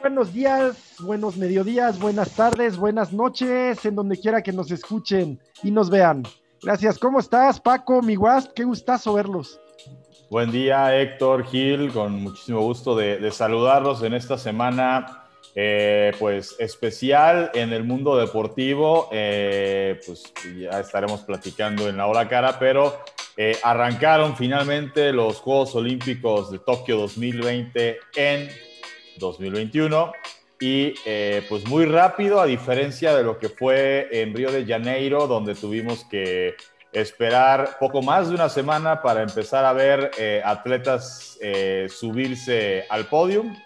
Buenos días, buenos mediodías, buenas tardes, buenas noches, en donde quiera que nos escuchen y nos vean. Gracias. ¿Cómo estás, Paco, mi Wasp? Qué gustazo verlos. Buen día, Héctor Gil, con muchísimo gusto de, saludarlos en esta semana, eh, pues especial en el mundo deportivo. Eh, pues ya estaremos platicando en la hora cara, pero eh, arrancaron finalmente los Juegos Olímpicos de Tokio 2020 en 2021 y pues muy rápido, a diferencia de lo que fue en Río de Janeiro, donde tuvimos que esperar poco más de una semana para empezar a ver eh, atletas eh, subirse al podium.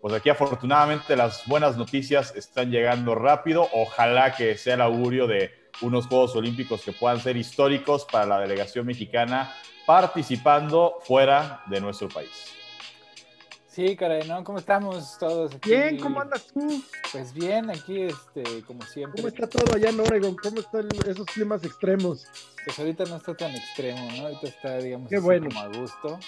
Pues aquí afortunadamente las buenas noticias están llegando rápido. Ojalá que sea el augurio de unos Juegos Olímpicos que puedan ser históricos para la delegación mexicana participando fuera de nuestro país. Sí, caray, ¿no? ¿Cómo estamos todos? Aquí? Bien, ¿cómo andas tú? Pues bien, aquí, este, como siempre. ¿Cómo está todo allá en Oregon? ¿Cómo están esos climas extremos? Pues ahorita no está tan extremo, ¿no? Ahorita está, digamos, Qué bueno. como a gusto.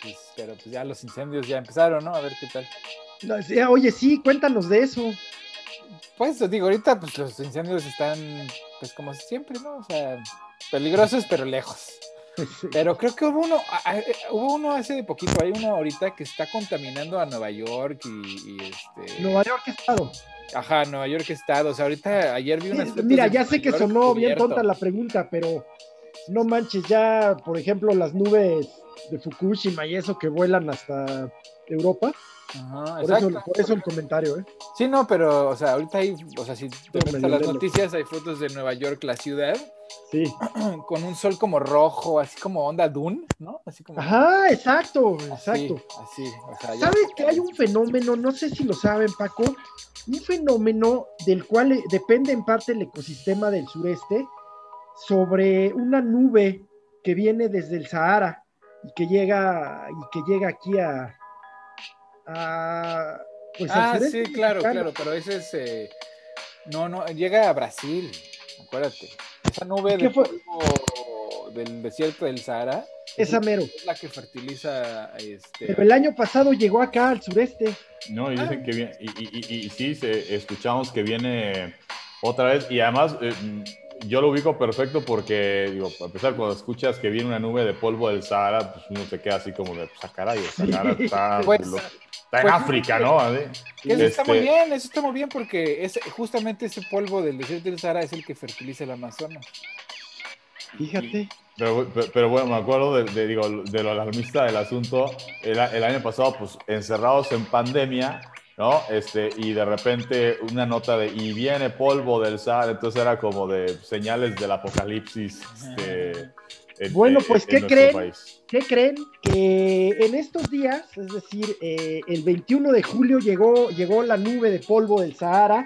Pues, pero pues ya los incendios ya empezaron, ¿no? A ver qué tal. oye, sí, cuéntanos de eso. Pues digo, ahorita pues los incendios están, pues como siempre, ¿no? O sea, peligrosos pero lejos. Pero creo que hubo uno, hubo uno hace poquito, hay uno ahorita que está contaminando a Nueva York y, este. Nueva York estado. Ajá, Nueva York estado. O sea, ahorita ayer vi unas Mira, ya sé que sonó bien tonta la pregunta, pero no manches, ya, por ejemplo, las nubes de Fukushima y eso que vuelan hasta Europa. Ajá, por, eso, por, eso, el comentario, ¿eh? Sí, no, pero, o sea, ahorita hay, o sea, si te metes a las noticias, hay fotos de Nueva York, la ciudad, Sí. Con un sol como rojo, así como onda Dune, ¿no? Así como. Ajá, exacto, exacto. Así, ¿Sabes que hay un fenómeno? No sé si lo saben, Paco. Un fenómeno del cual eh, depende en parte el ecosistema del sureste sobre una nube que viene desde el Sahara y que llega y que llega aquí a, pues ah, sí, claro, claro, pero ese es eh, no, no, llega a Brasil, acuérdate. Esa nube de del desierto del Sahara. Esa mero. Es la que fertiliza. Este... Pero el año pasado llegó acá al sureste. No, y dicen ah. que viene. Y, sí, escuchamos que viene otra vez. Y además, eh, yo lo ubico perfecto porque, digo, a pesar cuando escuchas que viene una nube de polvo del Sahara, pues uno se queda así como de, pues, a ah, caray, el Sahara está. Pues, está en pues, África, ¿no? Eso está muy este bien, eso está muy bien porque es, justamente ese polvo del desierto del Sahara es el que fertiliza el Amazonas. Fíjate. Pero, pero, bueno, me acuerdo de, digo, de lo alarmista del asunto. El, el, año pasado, pues encerrados en pandemia, ¿no? Este, y de repente una nota de, y viene polvo del Sahara, entonces era como de señales del apocalipsis. Este, bueno, pues, ¿qué creen? ¿Qué creen? Que en estos días, es decir, eh, el 21 de julio llegó, llegó la nube de polvo del Sahara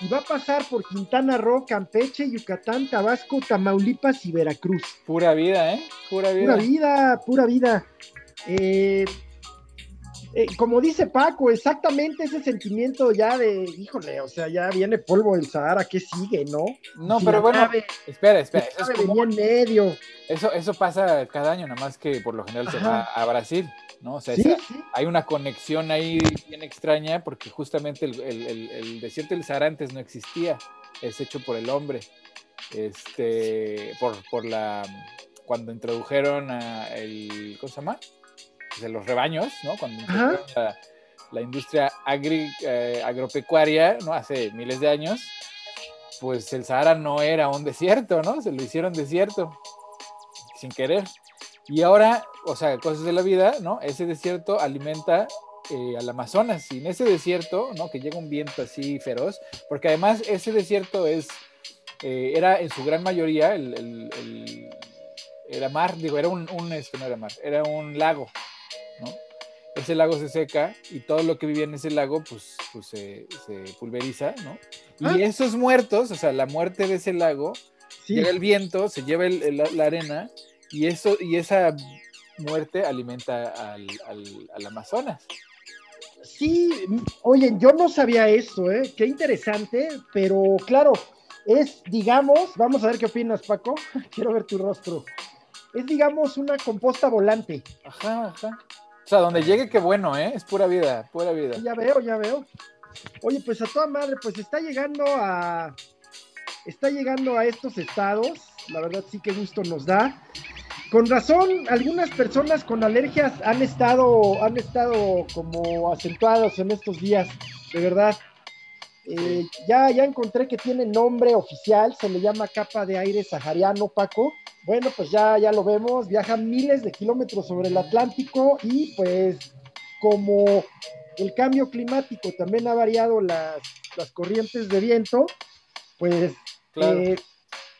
y va a pasar por Quintana Roo, Campeche, Yucatán, Tabasco, Tamaulipas y Veracruz. Pura vida, ¿eh? Pura vida. Pura vida, pura vida. Eh, eh, como dice Paco, exactamente ese sentimiento ya de, híjole, o sea, ya viene polvo del Sahara, ¿qué sigue, no? No, pero bueno, espera, espera. Eso, es como, en medio. Eso, eso pasa cada año, nada más que por lo general se va a Brasil, ¿no? O sea, hay una conexión ahí bien extraña porque justamente el, desierto del Sahara antes no existía, es hecho por el hombre, este, por, por la, cuando introdujeron a el, ¿cómo se llama? De los rebaños, ¿no? Cuando la, la, industria eh, agropecuaria, ¿no? Hace miles de años, pues el Sahara no era un desierto, ¿no? Se lo hicieron desierto, sin querer. Y ahora, o sea, cosas de la vida, ¿no? Ese desierto alimenta eh, al Amazonas y en ese desierto, ¿no? Que llega un viento así feroz, porque además ese desierto es, eh, era en su gran mayoría el, era mar, digo, era un, un, este, no era mar, era un lago, ese lago se seca y todo lo que vivía en ese lago pues, pues se, pulveriza, ¿no? Y ah. esos muertos, o sea, la muerte de ese lago, llega el viento, se lleva la arena y, eso, y esa muerte alimenta al, Amazonas. Sí, oye, yo no sabía esto, ¿eh? Qué interesante, pero claro, es, digamos, vamos a ver qué opinas, Paco. Quiero ver tu rostro es digamos una composta volante. Ajá, ajá. O sea, donde llegue, qué bueno, ¿eh? Es pura vida, pura vida. Ya veo, ya veo. Oye, pues a toda madre, pues está llegando a. Está llegando a estos estados. La verdad, sí que gusto nos da. Con razón, algunas personas con alergias han estado, han estado como acentuados en estos días, de verdad. Eh, ya, ya encontré que tiene nombre oficial, se le llama capa de aire sahariano, Paco. Bueno, pues ya, ya lo vemos, viaja miles de kilómetros sobre el Atlántico y pues como el cambio climático también ha variado las, corrientes de viento, pues eh,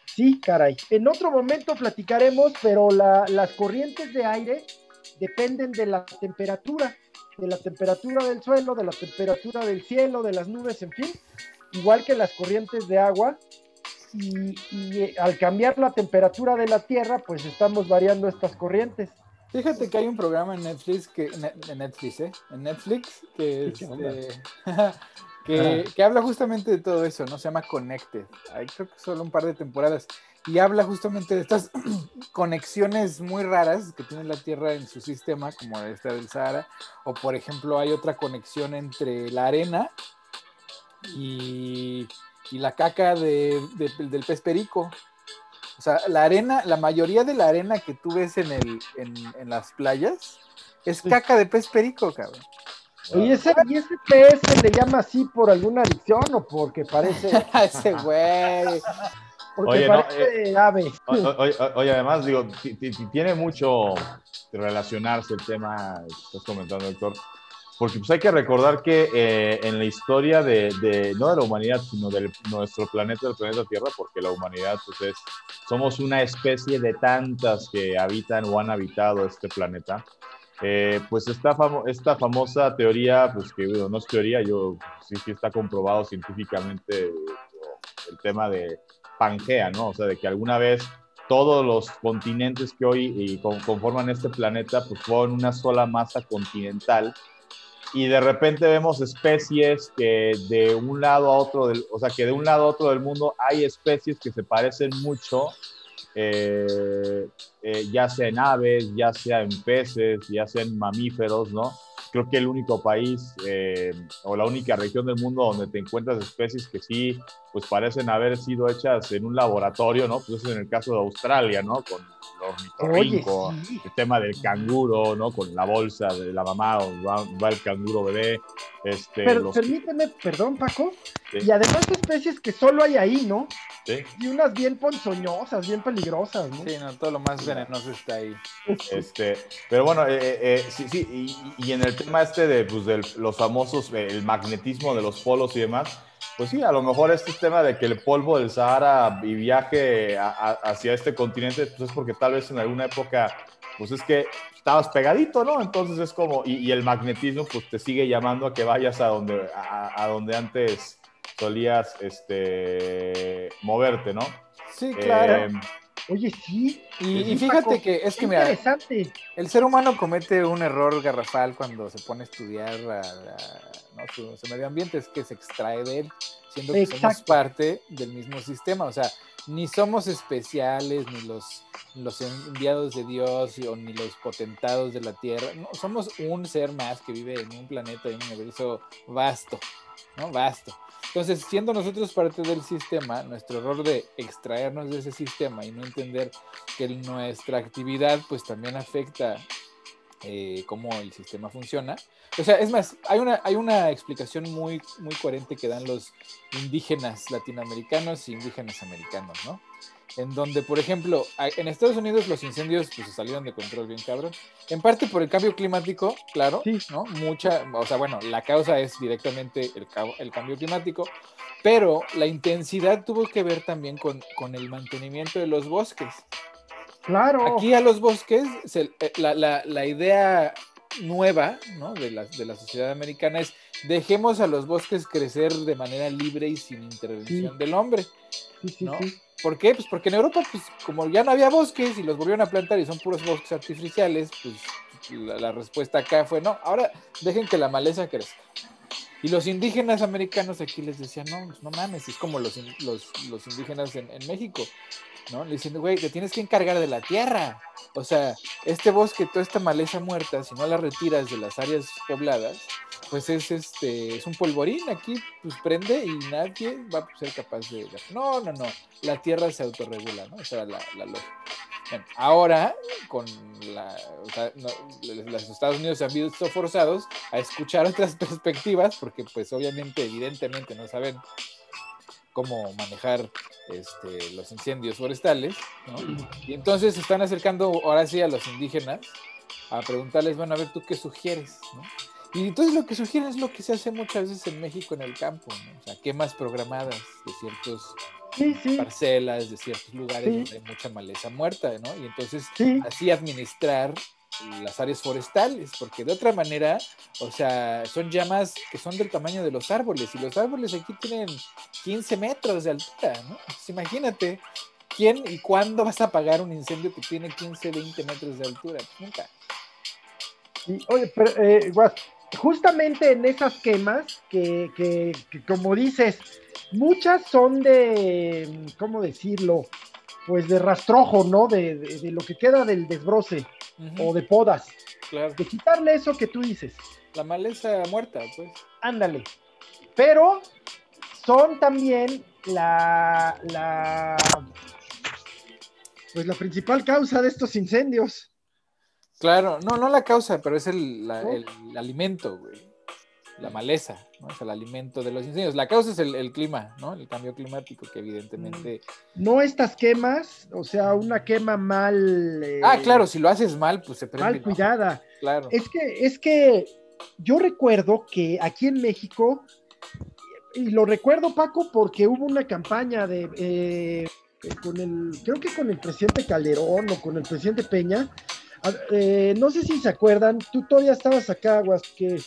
sí, caray. En otro momento platicaremos, pero las corrientes de aire dependen de la temperatura de la temperatura del suelo, de la temperatura del cielo, de las nubes, en fin, igual que las corrientes de agua. Y, eh, al cambiar la temperatura de la Tierra, pues estamos variando estas corrientes. Fíjate que hay un programa en Netflix que en Netflix, ¿eh? En Netflix que, este, que, que, habla justamente de todo eso, ¿no? Se llama Connected. Hay creo que solo un par de temporadas y habla justamente de estas conexiones muy raras que tiene la Tierra en su sistema, como esta del Sahara, o por ejemplo hay otra conexión entre la arena y, la caca del pez perico. O sea, la arena, la mayoría de la arena que tú ves en, el, en, las playas es caca de pez perico, cabrón. ¿Y ese, ¿Y ese pez se le llama así por alguna adicción o porque parece... ese güey oye, eh, Oye, además, digo, tiene mucho de relacionarse el tema que estás comentando, Héctor, porque pues hay que recordar que eh, en la historia de, no de la humanidad, sino de nuestro planeta, del planeta Tierra, porque la humanidad, pues es, somos una especie de tantas que habitan o han habitado este planeta. Eh, pues esta, esta famosa teoría, pues que no es teoría, yo sí, sí está comprobado científicamente el tema de Pangea, ¿no? O sea, de que alguna vez todos los continentes que hoy conforman este planeta, pues fueron una sola masa continental. Y de repente vemos especies que de un lado a otro, del, o sea, que de un lado a otro del mundo hay especies que se parecen mucho, eh, eh, ya sea en aves, ya sea en peces, ya sea en mamíferos, ¿no? creo que el único país eh, o la única región del mundo donde te encuentras especies que sí, pues parecen haber sido hechas en un laboratorio, ¿no? Pues es en el caso de Australia, ¿no? Con los ornitorrinco, el tema del canguro, ¿no? Con la bolsa de la mamá, va, va el canguro bebé. Este, Pero permíteme, perdón, Paco, y además especies que solo hay ahí, ¿no? Sí. Y unas bien ponzoñosas, bien peligrosas, ¿no? Sí, no, todo lo más venenoso está ahí. Este, pero bueno, eh, eh, eh, sí, sí, y, en el tema este de, pues, de los famosos, el magnetismo de los polos y demás, pues sí, a lo mejor este tema de que el polvo del Sahara y viaje hacia este continente, pues es porque tal vez en alguna época, pues es que estabas pegadito, ¿no? Entonces es como, y, el magnetismo pues te sigue llamando a que vayas a donde, a, donde antes solías este, moverte, ¿no? Sí, claro. Eh, Oye, sí. Y, fíjate que es que, mira, interesante. el ser humano comete un error garrafal cuando se pone a estudiar su, medio ambiente, es que se extrae de él, siendo que somos parte del mismo sistema. O sea, ni somos especiales, ni los, los enviados de Dios, o ni los potentados de la Tierra. No, somos un ser más que vive en un planeta, en un universo vasto, ¿no? Vasto. Entonces, siendo nosotros parte del sistema, nuestro error de extraernos de ese sistema y no entender que nuestra actividad pues también afecta eh, cómo el sistema funciona. O sea, es más, hay una, hay una explicación muy, muy coherente que dan los indígenas latinoamericanos e indígenas americanos, ¿no? En donde, por ejemplo, en Estados Unidos los incendios pues, se salieron de control bien cabrón. En parte por el cambio climático, claro, ¿no? Mucha, o sea, bueno, la causa es directamente el, el cambio climático, pero la intensidad tuvo que ver también con, con el mantenimiento de los bosques. Claro. Aquí a los bosques, eh, la, la, la, idea nueva ¿no? de, la, de la sociedad americana es dejemos a los bosques crecer de manera libre y sin intervención del hombre. ¿no? ¿Por qué? Pues porque en Europa, pues como ya no había bosques y los volvieron a plantar y son puros bosques artificiales, pues la, respuesta acá fue no, ahora dejen que la maleza crezca. Y los indígenas americanos aquí les decían, no, pues, no mames, es como los, los, indígenas en, México, ¿no? Güey, te tienes que encargar de la tierra. O sea, este bosque, toda esta maleza muerta, si no la retiras de las áreas pobladas, pues es este, es un polvorín aquí, pues prende y nadie va a ser capaz de. No, no, no. La tierra se autorregula, ¿no? Esa era la, la lógica ahora, con la, los Estados Unidos se han visto forzados a escuchar otras perspectivas, porque pues obviamente, evidentemente no saben cómo manejar este, los incendios forestales, Y entonces se están acercando ahora sí a los indígenas a preguntarles, bueno, a ver, ¿tú qué sugieres? Y entonces lo que sugieren es lo que se hace muchas veces en México en el campo, ¿no? o sea, quemas programadas de ciertos parcelas, de ciertos lugares donde hay mucha maleza muerta, ¿no? Y entonces así administrar las áreas forestales, porque de otra manera, o sea, son llamas que son del tamaño de los árboles, y los árboles aquí tienen 15 metros de altura, ¿no? Entonces, imagínate, ¿quién y cuándo vas a apagar un incendio que tiene 15, 20 metros de altura? Nunca. oye, pero, eh, justamente en esas quemas, que, que como dices, Muchas son de, ¿cómo decirlo? Pues de rastrojo, ¿no? De, lo que queda del desbroce o de podas. Claro. De quitarle eso que tú dices. La maleza muerta, pues. Ándale. Pero son también la, la, pues la principal causa de estos incendios. Claro, no, no la causa, pero es el, el alimento, güey la maleza, ¿no? Es el alimento de los incendios. La causa es el, clima, ¿no? El cambio climático que evidentemente... Mm. No estas quemas, o sea, una quema mal... Eh, ah, claro, si lo haces mal, pues se prende. Mal cuidada. Claro. Es que, es que yo recuerdo que aquí en México, y lo recuerdo Paco porque hubo una campaña de... Eh, con el, creo que con el presidente Calderón o con el presidente Peña, eh, no sé si se acuerdan, tú todavía estabas acá, Guas, que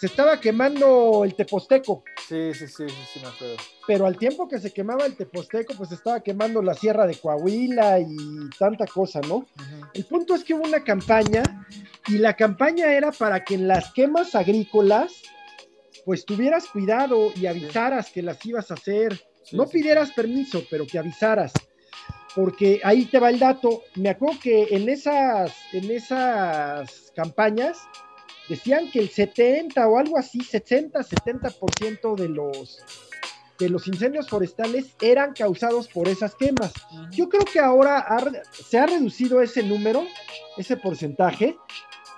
se estaba quemando el Teposteco. Sí, sí, sí, sí, me acuerdo. Pero al tiempo que se quemaba el Teposteco, pues estaba quemando la Sierra de Coahuila y tanta cosa, ¿no? El punto es que hubo una campaña y la campaña era para que en las quemas agrícolas, pues tuvieras cuidado y avisaras que las ibas a hacer. no pidieras permiso, pero que avisaras. Porque ahí te va el dato. Me acuerdo que en esas, en esas campañas, decían que el 70 o algo así, 60, 70% de los de los incendios forestales eran causados por esas quemas. Yo creo que ahora se ha reducido ese número, ese porcentaje,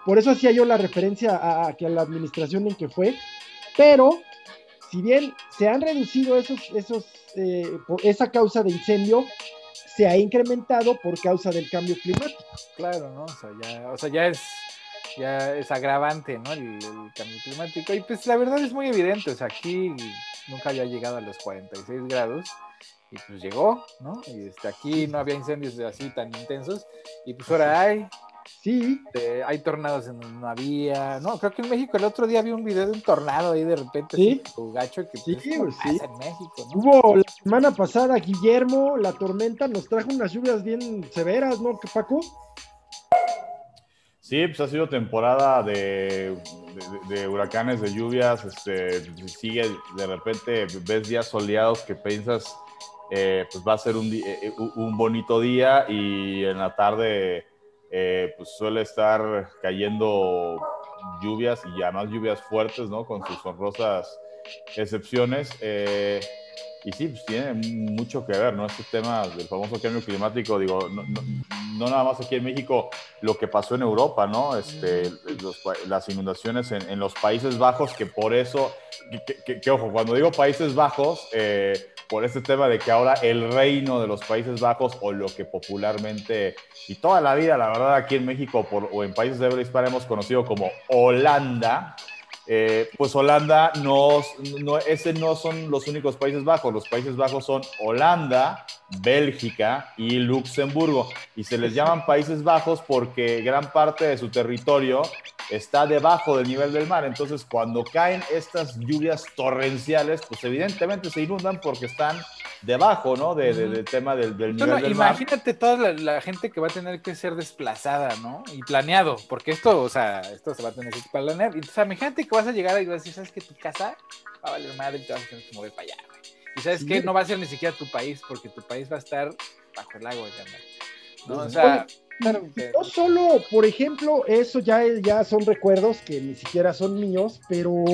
por eso hacía yo la referencia a, que a la administración en que fue, pero si bien se han reducido esos, esos, eh, esa causa de incendio, se ha incrementado por causa del cambio climático. Claro, ¿no? O sea, ya, o sea, ya es ya es agravante, ¿no? El, cambio climático. Y pues la verdad es muy evidente, o sea, aquí nunca había llegado a los 46 grados y pues llegó, ¿no? Y este, aquí no había incendios así tan intensos y pues ahora hay. Sí. Este, hay tornados en donde no había. No, creo que en México el otro día vi un video de un tornado ahí de repente. Sí. gacho que sí, pues, sí. en México. ¿no? Hubo la semana pasada, Guillermo, la tormenta nos trajo unas lluvias bien severas, ¿no, Paco? Sí, pues ha sido temporada de, huracanes, de lluvias, este, sigue de repente, ves días soleados que piensas, eh, pues va a ser un, eh, un, bonito día y en la tarde eh, pues suele estar cayendo lluvias y además lluvias fuertes, ¿no? Con sus honrosas excepciones. y sí, pues tiene mucho que ver, ¿no? Este tema del famoso cambio climático, digo, no, no nada más aquí en México, lo que pasó en Europa, ¿no? Este, las inundaciones en, los Países Bajos, que por eso, que, ojo, cuando digo Países Bajos, eh, por este tema de que ahora el reino de los Países Bajos, o lo que popularmente, y toda la vida, la verdad, aquí en México o en países de habla hispana hemos conocido como Holanda, eh, pues Holanda no, no, ese no son los únicos Países Bajos. Los Países Bajos son Holanda, Bélgica y Luxemburgo. Y se les llaman Países Bajos porque gran parte de su territorio está debajo del nivel del mar. Entonces, cuando caen estas lluvias torrenciales, pues evidentemente se inundan porque están debajo, ¿no? De, del tema del, nivel del mar. Imagínate toda la, gente que va a tener que ser desplazada, ¿no? Y planeado, porque esto, o sea, esto se va a tener que planear. Entonces, imagínate que vas a llegar y vas a decir, ¿sabes que tu casa va a valer madre y te vas a tener que mover para allá, güey? Y sabes que no va a ser ni siquiera tu país, porque tu país va a estar bajo el agua, ¿no? O sea, no solo, por ejemplo, eso ya, ya son recuerdos que ni siquiera son míos, pero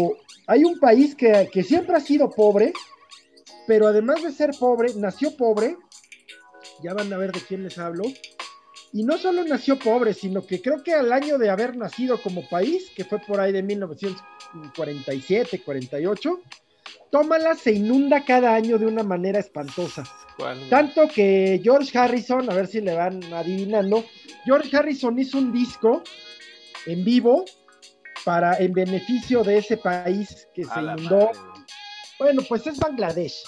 hay un país que, que siempre ha sido pobre, pero además de ser pobre, nació pobre, ya van a ver de quién les hablo, y no solo nació pobre, sino que creo que al año de haber nacido como país, que fue por ahí de 1947, 48, Tómala se inunda cada año de una manera espantosa. Tanto que George Harrison, a ver si le van adivinando, George Harrison hizo un disco en vivo para en beneficio de ese país que se inundó. Bueno, pues es Bangladesh.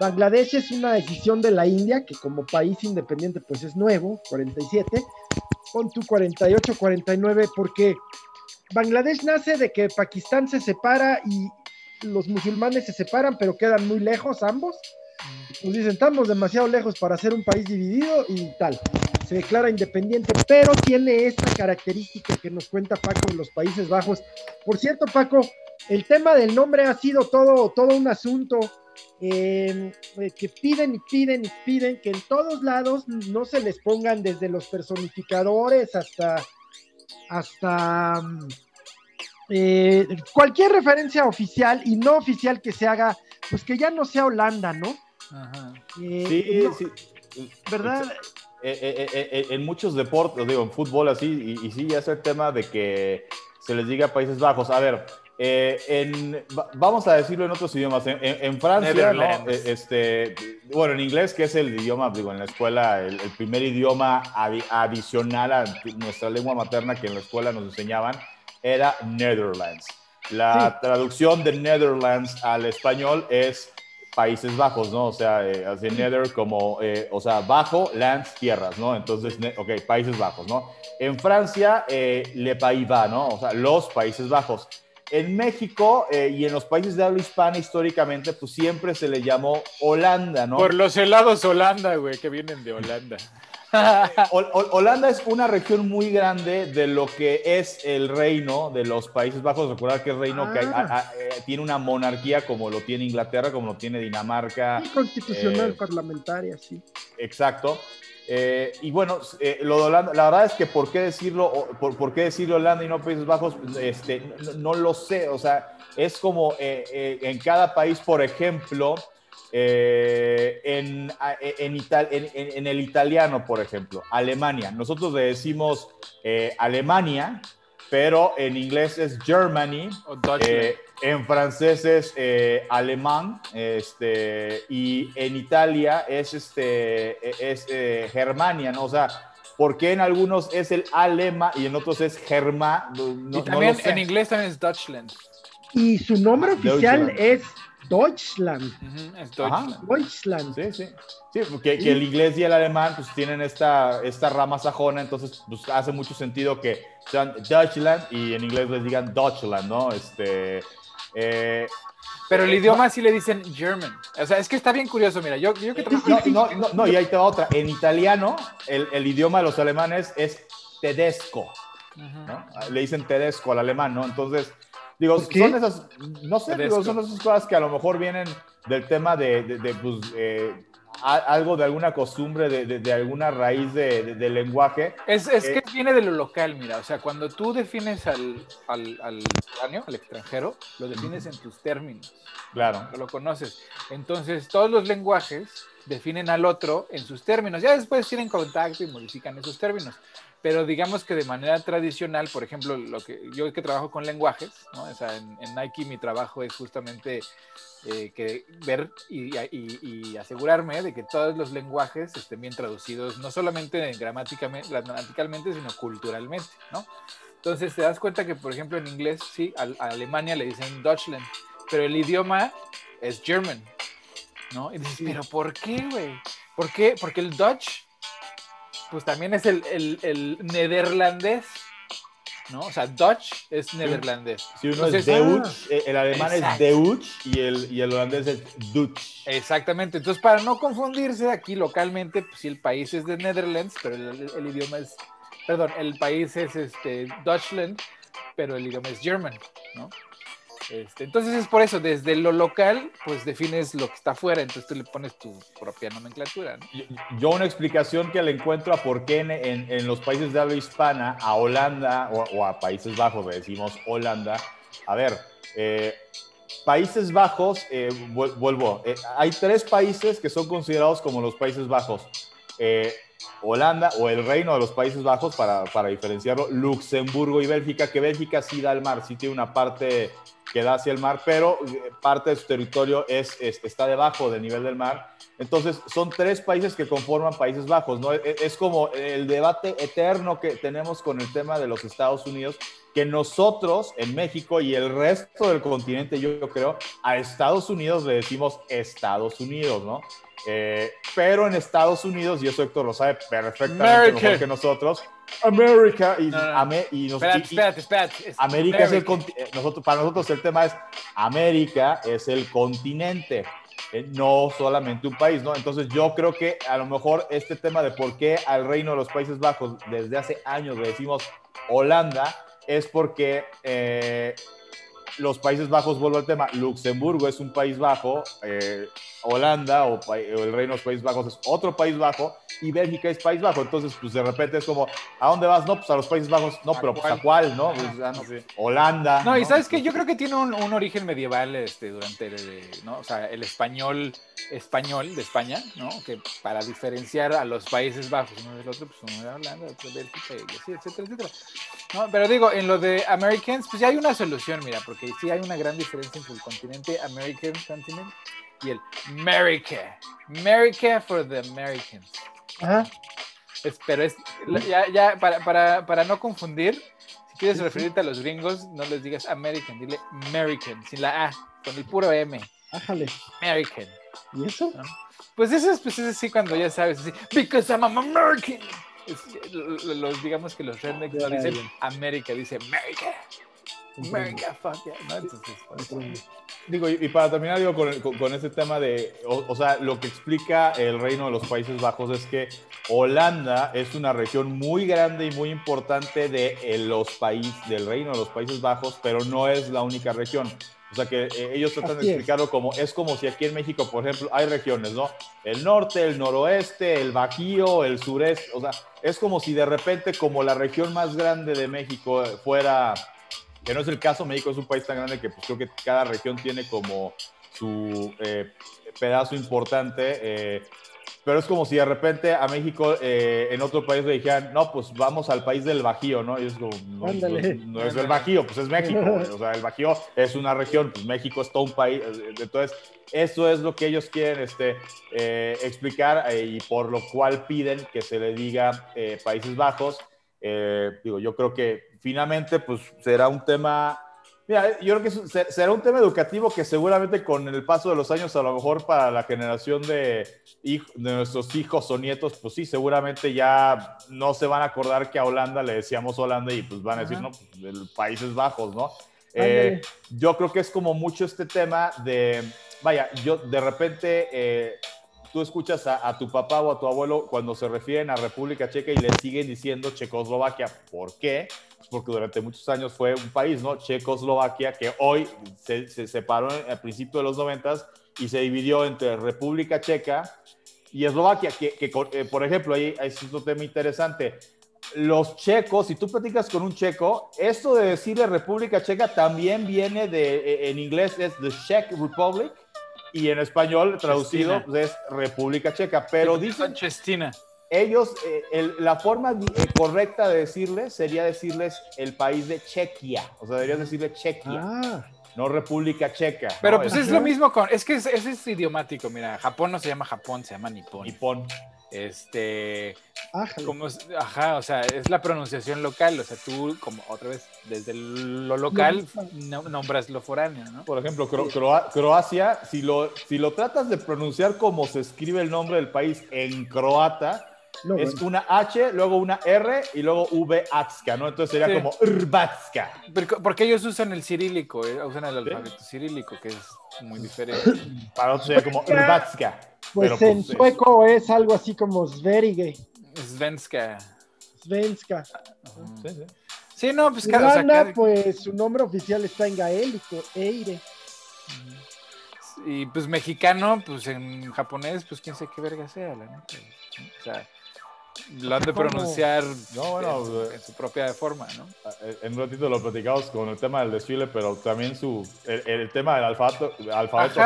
Bangladesh es una decisión de la India que como país independiente pues es nuevo, 47, con tu 48, 49, porque Bangladesh nace de que Pakistán se separa y los musulmanes se separan, pero quedan muy lejos ambos. Nos dicen, estamos demasiado lejos para ser un país dividido y tal. Se declara independiente, pero tiene esta característica que nos cuenta Paco en los Países Bajos. Por cierto, Paco, el tema del nombre ha sido todo, todo un asunto em, eh, que piden y piden y piden que en todos lados no se les pongan desde los personificadores hasta, hasta eh, cualquier referencia oficial y no oficial que se haga, pues que ya no sea Holanda, ¿no? Ajá. Eh, sí, sí. ¿Verdad? Eh, en muchos deportes, digo, en fútbol así, y, sí, ya es el tema de que se les diga Países Bajos. A ver, en, vamos a decirlo en otros idiomas. En, Francia, ¿no? este, bueno, en inglés, que es el idioma, digo, en la escuela, el, primer idioma adicional a nuestra lengua materna que en la escuela nos enseñaban, era Netherlands. La traducción de Netherlands al español es Países Bajos, ¿no? O sea, eh, hace Nether como, eh, o sea, bajo, lands, tierras, ¿no? Entonces, ok, Países Bajos, ¿no? En Francia, eh, Le Pays Bas, ¿no? O sea, los Países Bajos. En México y en los países de habla hispana históricamente, pues siempre se le llamó Holanda, ¿no? Por los helados Holanda, güey, que vienen de Holanda. Holanda es una región muy grande de lo que es el reino de los Países Bajos. Recordar que es reino que ah. eh, tiene una monarquía como lo tiene Inglaterra, como lo tiene Dinamarca. constitucional, eh, parlamentaria, sí. Exacto. Eh, y bueno, lo de Holanda, la verdad es que por qué decirlo, por, qué decirlo Holanda y no Países Bajos, este, no, lo sé. O sea, es como en cada país, por ejemplo, eh, en, en, el italiano, por ejemplo, Alemania. Nosotros le decimos eh, Alemania, pero en inglés es Germany, eh, en francés es alemán, este, y en Italia es, este, es Germania, ¿no? O sea, ¿por qué en algunos es el alema y en otros es germán? y también en inglés también es Deutschland. Y su nombre ah, oficial es Deutschland. Deutschland. Sí, sí. Sí, porque que el inglés y el alemán pues tienen esta, esta rama sajona, entonces pues, hace mucho sentido que sean Deutschland y en inglés les digan Deutschland, ¿no? Este, eh, pero el idioma sí le dicen German. O sea, es que está bien curioso, mira, yo, yo que no, no, no, y ahí te va otra. En italiano, el, el idioma de los alemanes es tedesco. ¿no? Le dicen tedesco al alemán, ¿no? Entonces, Digo, son esas, no sé, son esas cosas que a lo mejor vienen del tema de, de, pues, eh, algo de alguna costumbre, de, de alguna raíz de, lenguaje. Es, es que eh, viene de lo local, mira, o sea, cuando tú defines al, al, al, al extranjero, lo defines en tus términos. Claro. Lo conoces. Entonces, todos los lenguajes definen al otro en sus términos. Ya después tienen contacto y modifican esos términos pero digamos que de manera tradicional, por ejemplo, lo que yo que trabajo con lenguajes, ¿no? o sea, en, Nike mi trabajo es justamente eh, que ver y, y, asegurarme de que todos los lenguajes estén bien traducidos, no solamente gramaticalmente, gramaticalmente, sino culturalmente, ¿no? Entonces te das cuenta que, por ejemplo, en inglés, sí, a, Alemania le dicen Deutschland, pero el idioma es German, ¿no? Y dices, pero ¿por qué, güey? ¿Por qué? Porque el Dutch pues también es el, el, el nederlandés. ¿no? O sea, Dutch es neerlandés. Si uno es Deutsch, eh, el alemán es Deutsch y el, y el holandés es Dutch. Exactamente. Entonces, para no confundirse aquí localmente, pues sí, el país es de Netherlands, pero el, idioma es, perdón, el país es este, Deutschland, pero el idioma es German, ¿no? Este, entonces es por eso, desde lo local, pues defines lo que está afuera, entonces tú le pones tu propia nomenclatura. Yo, una explicación que le encuentro a por qué en, los países de habla hispana, a Holanda o, a Países Bajos, le decimos Holanda, a ver, eh, Países Bajos, eh, vuelvo, eh, hay tres países que son considerados como los Países Bajos. Holanda o el Reino de los Países Bajos, para, para, diferenciarlo, Luxemburgo y Bélgica, que Bélgica sí da al mar, sí tiene una parte que da hacia el mar, pero eh, parte de su territorio es, está debajo del nivel del mar. Entonces, son tres países que conforman Países Bajos, ¿no? Es, es, como el debate eterno que tenemos con el tema de los Estados Unidos, que nosotros en México y el resto del continente, yo, creo, a Estados Unidos le decimos Estados Unidos, ¿no? Eh, pero en Estados Unidos, y eso Héctor lo sabe perfectamente mejor que nosotros, América y, y, espérate, espérate, América es el eh, nosotros para nosotros el tema es América es el continente eh, no solamente un país no entonces yo creo que a lo mejor este tema de por qué al reino de los Países Bajos desde hace años le decimos Holanda es porque eh, los Países Bajos, vuelvo al tema, Luxemburgo es un país bajo, eh, Holanda o, el Reino de los Países Bajos es otro país bajo y Bélgica es país bajo. Entonces, pues de repente es como, ¿a dónde vas? No, pues a los Países Bajos. No, pero pues a cuál, ¿no? Pues, ah, Holanda. No, y sabes que yo creo que tiene un, origen medieval este, durante el, ¿no? O sea, el español español de España, ¿no? Que para diferenciar a los Países Bajos uno del otro, pues uno era Holanda, otro Bélgica y así, etcétera, etcétera. No, pero digo, en lo de Americans, pues ya hay una solución, mira, porque sí hay una gran diferencia entre el continente American Continent y el America. America for the Americans. Ajá. pero es, ya, ya para, para, para, no confundir, si quieres referirte a los gringos, no les digas American, dile American, sin la A, con el puro M. Ájale. American. ¿Y eso? Pues eso es, pues así cuando ya sabes, así, because I'm an American. los, digamos que los rednecks no dicen América, dice America. America, fuck yeah. ¿no? Entonces, Digo, y, para terminar, digo, con, con, ese tema de, o, sea, lo que explica el reino de los Países Bajos es que Holanda es una región muy grande y muy importante de eh, los países, del reino de los Países Bajos, pero no es la única región. O sea que eh, ellos tratan de explicarlo como, es como si aquí en México, por ejemplo, hay regiones, ¿no? El norte, el noroeste, el bajío, el sureste, o sea, es como si de repente como la región más grande de México fuera que no es el caso. México es un país tan grande que pues, creo que cada región tiene como su eh, pedazo importante. Eh, pero es como si de repente a México eh, en otro país le dijeran, no, pues vamos al país del Bajío, ¿no? Y es como, no, no, es el Bajío, pues es México. o sea, el Bajío es una región, pues México es todo un país. Entonces, eso es lo que ellos quieren este, explicar y por lo cual piden que se le diga Países Bajos. Digo, yo creo que finalmente, pues será un tema, mira, yo creo que será un tema educativo que seguramente con el paso de los años, a lo mejor para la generación de, de nuestros hijos o nietos, pues sí, seguramente ya no se van a acordar que a Holanda le decíamos Holanda y pues van a decir, no, pues, Países Bajos, ¿no? Eh, yo creo que es como mucho este tema de, vaya, yo de repente... Eh, tú escuchas a, tu papá o a tu abuelo cuando se refieren a República Checa y le siguen diciendo Checoslovaquia. ¿Por qué? porque durante muchos años fue un país, ¿no? Checoslovaquia, que hoy se, separó al principio de los noventas y se dividió entre República Checa y Eslovaquia, que, eh, por ejemplo, ahí es otro tema interesante. Los checos, si tú platicas con un checo, esto de decirle República Checa también viene de, eh, en inglés es the Czech Republic y en español traducido pues, es República Checa, pero dicen... Chestina ellos, eh, la forma eh, correcta de decirles sería decirles el país de Chequia, o sea, deberías decirle Chequia. Ah. No República Checa. Pero pues es, lo mismo con. Es que ese es, idiomático. Mira, Japón no se llama Japón, se llama Nippon. Nippon. Este. Como, ajá, o sea, es la pronunciación local. O sea, tú, como otra vez, desde lo local, nombras lo foráneo, ¿no? Por ejemplo, Croacia, si lo, si lo tratas de pronunciar como se escribe el nombre del país en croata, es una H, luego una R y luego V-Atska, ¿no? Entonces sería como Rbatska. Porque ellos usan el cirílico, eh, usan el alfabeto cirílico, que es muy diferente. Para otros sería como Rbatska. Pues en pues, sueco es... algo así como Sverige. Svenska. Svenska. Sí, sí. Sí, no, pues cada, pues su nombre oficial está en gaélico, Eire. Y pues mexicano, pues en japonés, pues quién sé qué verga sea, la neta. O sea, lo han de pronunciar en, su propia forma, ¿no? Ah, eh, en un ratito lo platicamos con el tema del desfile, pero también su el, tema del alfabeto, alfabeto,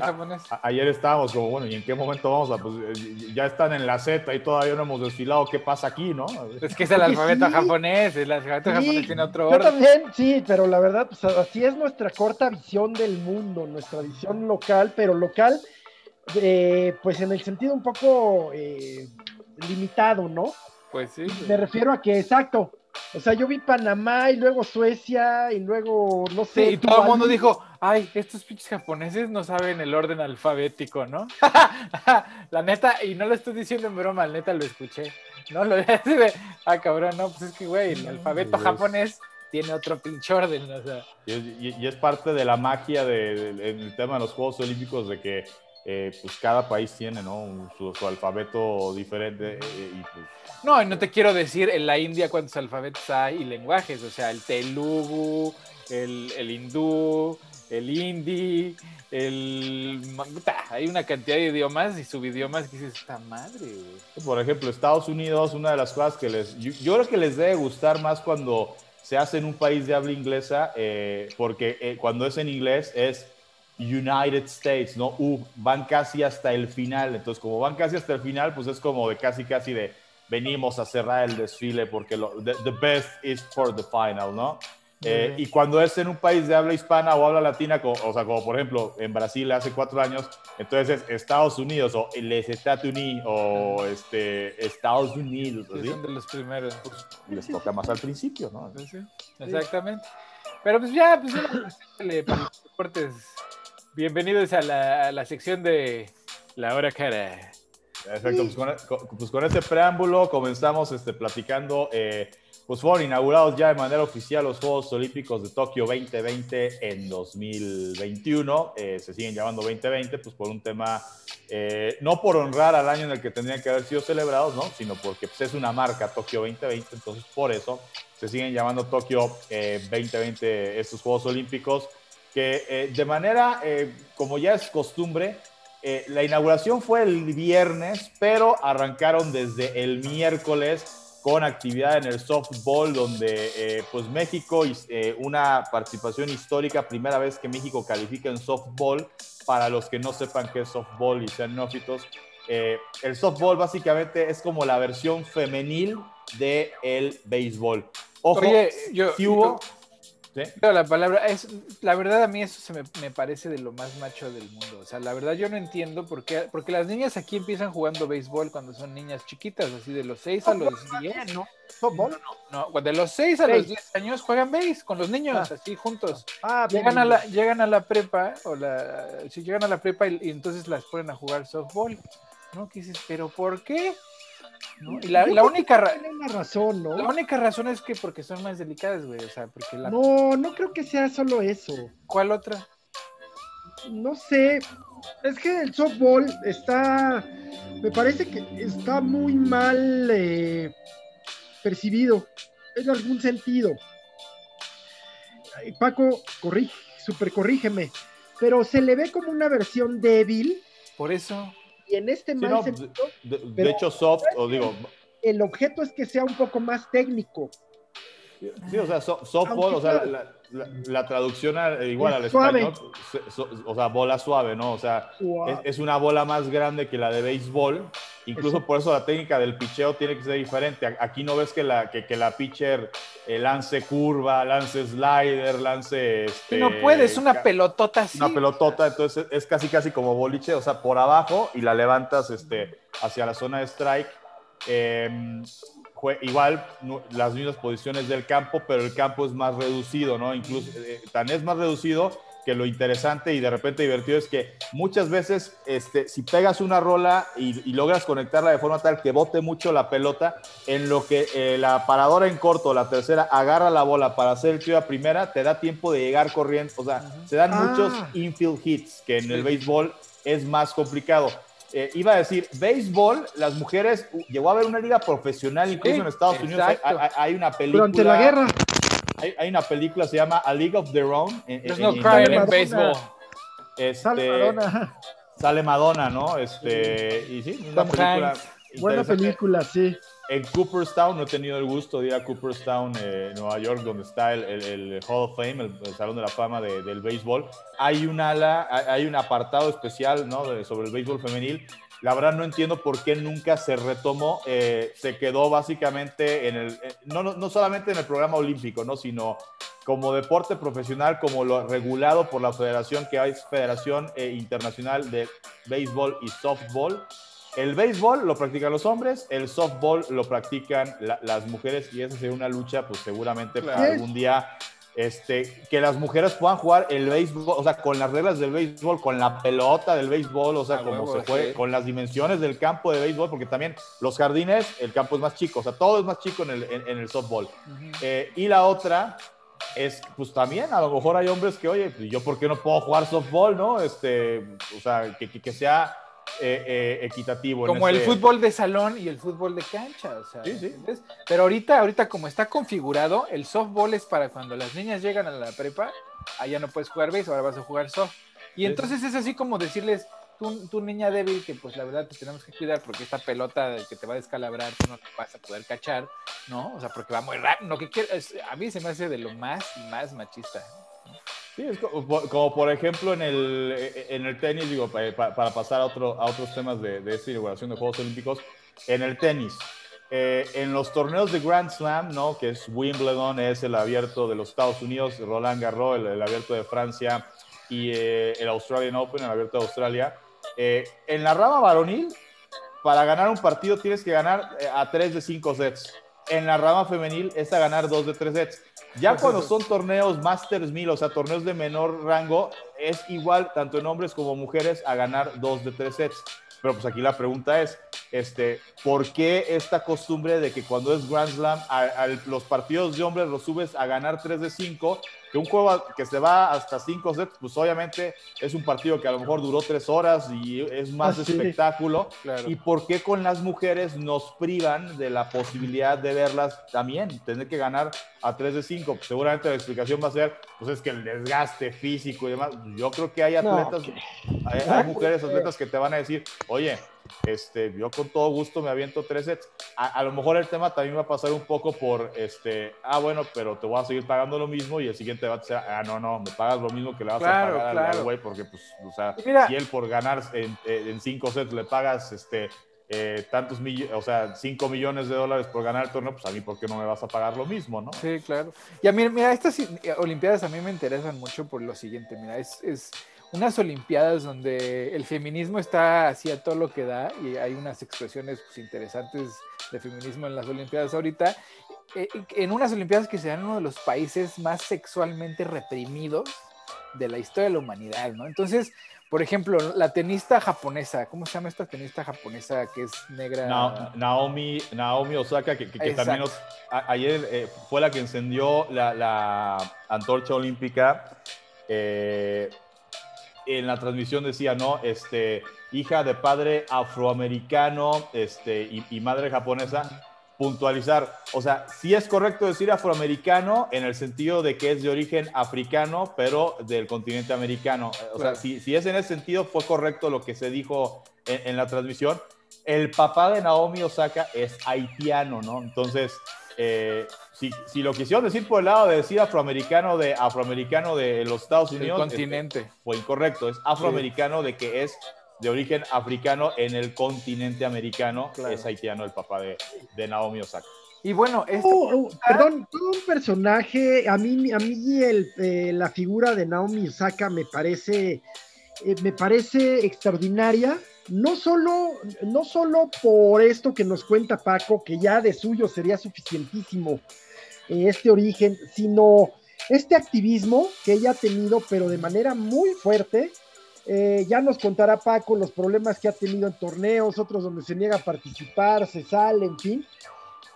japonés, ayer, estábamos como, bueno, ¿y en qué momento vamos a...? Pues eh, ya están en la Z y todavía no hemos desfilado, ¿qué pasa aquí, no? Es que es el alfabeto japonés, el alfabeto japonés tiene otro orden. Yo también, sí, pero la verdad, pues así es nuestra corta visión del mundo, nuestra visión local, pero local... Eh, pues en el sentido un poco eh, limitado, ¿no? Pues sí. Me refiero a que, exacto. O sea, yo vi Panamá y luego Suecia y luego, no sé. Sí, y todo el mundo dijo, ay, estos pinches japoneses no saben el orden alfabético, ¿no? la neta, y no lo estoy diciendo en broma, la neta lo escuché. No lo de, ah, cabrón, no, pues es que, güey, el alfabeto japonés tiene otro pinche orden, o sea. Y, es parte de la magia del tema de los Juegos Olímpicos de que eh, pues cada país tiene ¿no? su, alfabeto diferente. Eh, y pues, no, no te quiero decir en la India cuántos alfabetos hay y lenguajes, o sea, el telugu, el, el hindú, el hindi, el... Hay una cantidad de idiomas y subidiomas que dices, esta madre. Por ejemplo, Estados Unidos, una de las cosas que les... Yo, creo que les debe gustar más cuando se hace en un país de habla inglesa, eh, porque cuando es en inglés es United States, ¿no? Uh, van casi hasta el final. Entonces, como van casi hasta el final, pues es como de casi, casi de venimos a cerrar el desfile porque lo, the, best is for the final, ¿no? Eh, y cuando es en un país de habla hispana o habla latina, o sea, como por ejemplo en Brasil hace cuatro años, entonces es Estados Unidos o les Estados Unidos o este, Estados Unidos. ¿sí? Son de los primeros. Pues, les toca más al principio, ¿no? Sí, exactamente. Pero pues ya, pues ya, para los deportes Bienvenidos a la, sección de La Hora Cara. Perfecto, pues con, este preámbulo comenzamos este, platicando, eh, pues fueron inaugurados ya de manera oficial los Juegos Olímpicos de Tokio 2020 en 2021, eh, se siguen llamando 2020, pues por un tema, eh, no por honrar al año en el que tendrían que haber sido celebrados, ¿no? sino porque pues, es una marca Tokio 2020, entonces por eso se siguen llamando Tokio 2020 estos Juegos Olímpicos que eh, de manera, eh, como ya es costumbre, eh, la inauguración fue el viernes, pero arrancaron desde el miércoles con actividad en el softball, donde pues México, una participación histórica, primera vez que México califica en softball, para los que no sepan qué es softball y sean neófitos, el softball básicamente es como la versión femenil del el béisbol. Ojo, yo, si hubo... Pero la palabra es, la verdad a mí eso se me, parece de lo más macho del mundo. O sea, la verdad yo no entiendo por qué, porque las niñas aquí empiezan jugando béisbol cuando son niñas chiquitas, así de los 6 a los 10. ¿no? No, no, de los 6 a los 10 años juegan béis con los niños, ah. así juntos. Ah, llegan, a la, llegan a la prepa, o la, si llegan a la prepa y, y entonces las ponen a jugar softball. ¿No? ¿Qué dices? ¿Pero por qué? Y la, única razón, ¿no? La única razón es que porque son más delicadas, güey. O sea, porque la... No, no creo que sea solo eso. ¿Cuál otra? No sé. Es que el softball está. Me parece que está muy mal eh, percibido. En algún sentido. Paco, corrige, super corrígeme. Pero se le ve como una versión débil. Por eso y en este mal de, hecho, soft, o digo. El objeto es que sea un poco más técnico. Sí, o sea, softball, o sea, la, traducción igual al español, o sea, bola suave, ¿no? O sea, es, una bola más grande que la de béisbol. Incluso por eso la técnica del picheo tiene que ser diferente. Aquí no ves que la, que, la pitcher eh, lance curva, lance slider, lance... Este, no puede, es una pelotota así. Una pelotota, entonces es casi casi como boliche, o sea, por abajo y la levantas este, hacia la zona de strike. Eh, igual las mismas posiciones del campo, pero el campo es más reducido, ¿no? Incluso eh, tan es más reducido que lo interesante y de repente divertido es que muchas veces, este, si pegas una rola y, logras conectarla de forma tal que bote mucho la pelota, en lo que eh, la paradora en corto, la tercera, agarra la bola para hacer el tiro a primera, te da tiempo de llegar corriendo. O sea, se dan muchos ah. infield hits, que en el béisbol es más complicado. Eh, iba a decir, béisbol, las mujeres, llegó a haber una liga profesional, incluso en Estados Unidos hay, una película. Durante la guerra. Hay, una película, se llama A League of Their Own. En, no en, béisbol. Este, sale Madonna. Sale Madonna, ¿no? Este, y sí, una película. Buena película, sí. En Cooperstown, no he tenido el gusto de ir a Cooperstown, eh, Nueva York, donde está el, el, Hall of Fame, el, Salón de la Fama del béisbol. Hay un ala, hay un apartado especial ¿no? sobre el béisbol femenil. La verdad no entiendo por qué nunca se retomó. Eh, se quedó básicamente en el, eh, no, no, solamente en el programa olímpico, ¿no? sino como deporte profesional, como lo regulado por la federación, que es Federación Internacional de Béisbol y Softball el béisbol lo practican los hombres, el softball lo practican las mujeres y esa sería una lucha, pues seguramente para algún día este, que las mujeres puedan jugar el béisbol, o sea, con las reglas del béisbol, con la pelota del béisbol, o sea, como se fue, con las dimensiones del campo de béisbol, porque también los jardines, el campo es más chico, o sea, todo es más chico en el, en, el softball. Eh, y la otra es, pues también, a lo mejor hay hombres que, oye, pues, yo por qué no puedo jugar softball, ¿no? Este, o sea, que, que sea eh, eh, equitativo. Como el fútbol de salón y el fútbol de cancha, o sea, Pero ahorita, ahorita como está configurado, el softball es para cuando las niñas llegan a la prepa, allá no puedes jugar base, ahora vas a jugar soft. Y entonces es así como decirles, tú, niña débil, que pues la verdad te tenemos que cuidar porque esta pelota que te va a descalabrar, tú no te vas a poder cachar, ¿no? O sea, porque va muy rápido. Lo que quiero, a mí se me hace de lo más y más machista. Sí, es como, por ejemplo en el, en el tenis, digo, para, pasar a, otro, a otros temas de, de esta inauguración de Juegos Olímpicos, en el tenis, eh, en los torneos de Grand Slam, ¿no? que es Wimbledon, es el abierto de los Estados Unidos, Roland Garros, el, abierto de Francia y eh, el Australian Open, el abierto de Australia, eh, en la rama varonil, para ganar un partido tienes que ganar a 3 de 5 sets. En la rama femenil es a ganar 2 de 3 sets. Ya cuando son torneos Masters 1000, o sea, torneos de menor rango, es igual tanto en hombres como mujeres a ganar dos de tres sets. Pero pues aquí la pregunta es, este, ¿por qué esta costumbre de que cuando es Grand Slam, a, los partidos de hombres los subes a ganar 3 de 5 que un juego que se va hasta cinco sets, pues obviamente es un partido que a lo mejor duró tres horas y es más ah, espectáculo. ¿Y por qué con las mujeres nos privan de la posibilidad de verlas también? Tener que ganar a 3 de 5. seguramente la explicación va a ser, pues es que el desgaste físico y demás. Yo creo que hay atletas, hay mujeres atletas que te van a decir, oye, este, yo con todo gusto me aviento tres sets. A, lo mejor el tema también va a pasar un poco por, este, ah, bueno, pero te voy a seguir pagando lo mismo y el siguiente va a ser, ah, no, no, me pagas lo mismo que le vas a pagar al güey, porque, pues, o sea, si él por ganar en, en, cinco sets le pagas, este, eh, tantos millones, o sea, 5 millones de dólares por ganar el torneo, pues a mí, ¿por qué no me vas a pagar lo mismo, no? Sí, claro. Y a mí, mira, estas Olimpiadas a mí me interesan mucho por lo siguiente, mira, es, es unas Olimpiadas donde el feminismo está así a todo lo que da y hay unas expresiones pues, interesantes de feminismo en las Olimpiadas ahorita. Eh, en unas Olimpiadas que serán uno de los países más sexualmente reprimidos de la historia de la humanidad, ¿no? Entonces, por ejemplo, la tenista japonesa, ¿cómo se llama esta tenista japonesa que es negra? Naomi, Naomi Osaka, que, también ayer eh, fue la que encendió la, la antorcha olímpica. Eh, en la transmisión decía, ¿no? Este, hija de padre afroamericano este, y, madre japonesa, puntualizar. O sea, sí es correcto decir afroamericano en el sentido de que es de origen africano, pero del continente americano. O sea, si, es en ese sentido, fue correcto lo que se dijo en, la transmisión. El papá de Naomi Osaka es haitiano, ¿no? Entonces, eh, si, lo quisieron decir por el lado de decir afroamericano de afroamericano de los Estados Unidos, el continente. fue incorrecto. Es afroamericano de que es de origen africano en el continente americano. Es haitiano el papá de, de Naomi Osaka. Y bueno, este oh, perdón, todo un personaje, a mí, a mí el, eh, la figura de Naomi Osaka me parece, eh, me parece extraordinaria, no solo, no solo por esto que nos cuenta Paco, que ya de suyo sería suficientísimo este origen, sino este activismo que ella ha tenido, pero de manera muy fuerte. Eh, ya nos contará Paco los problemas que ha tenido en torneos, otros donde se niega a participar, se sale, en fin.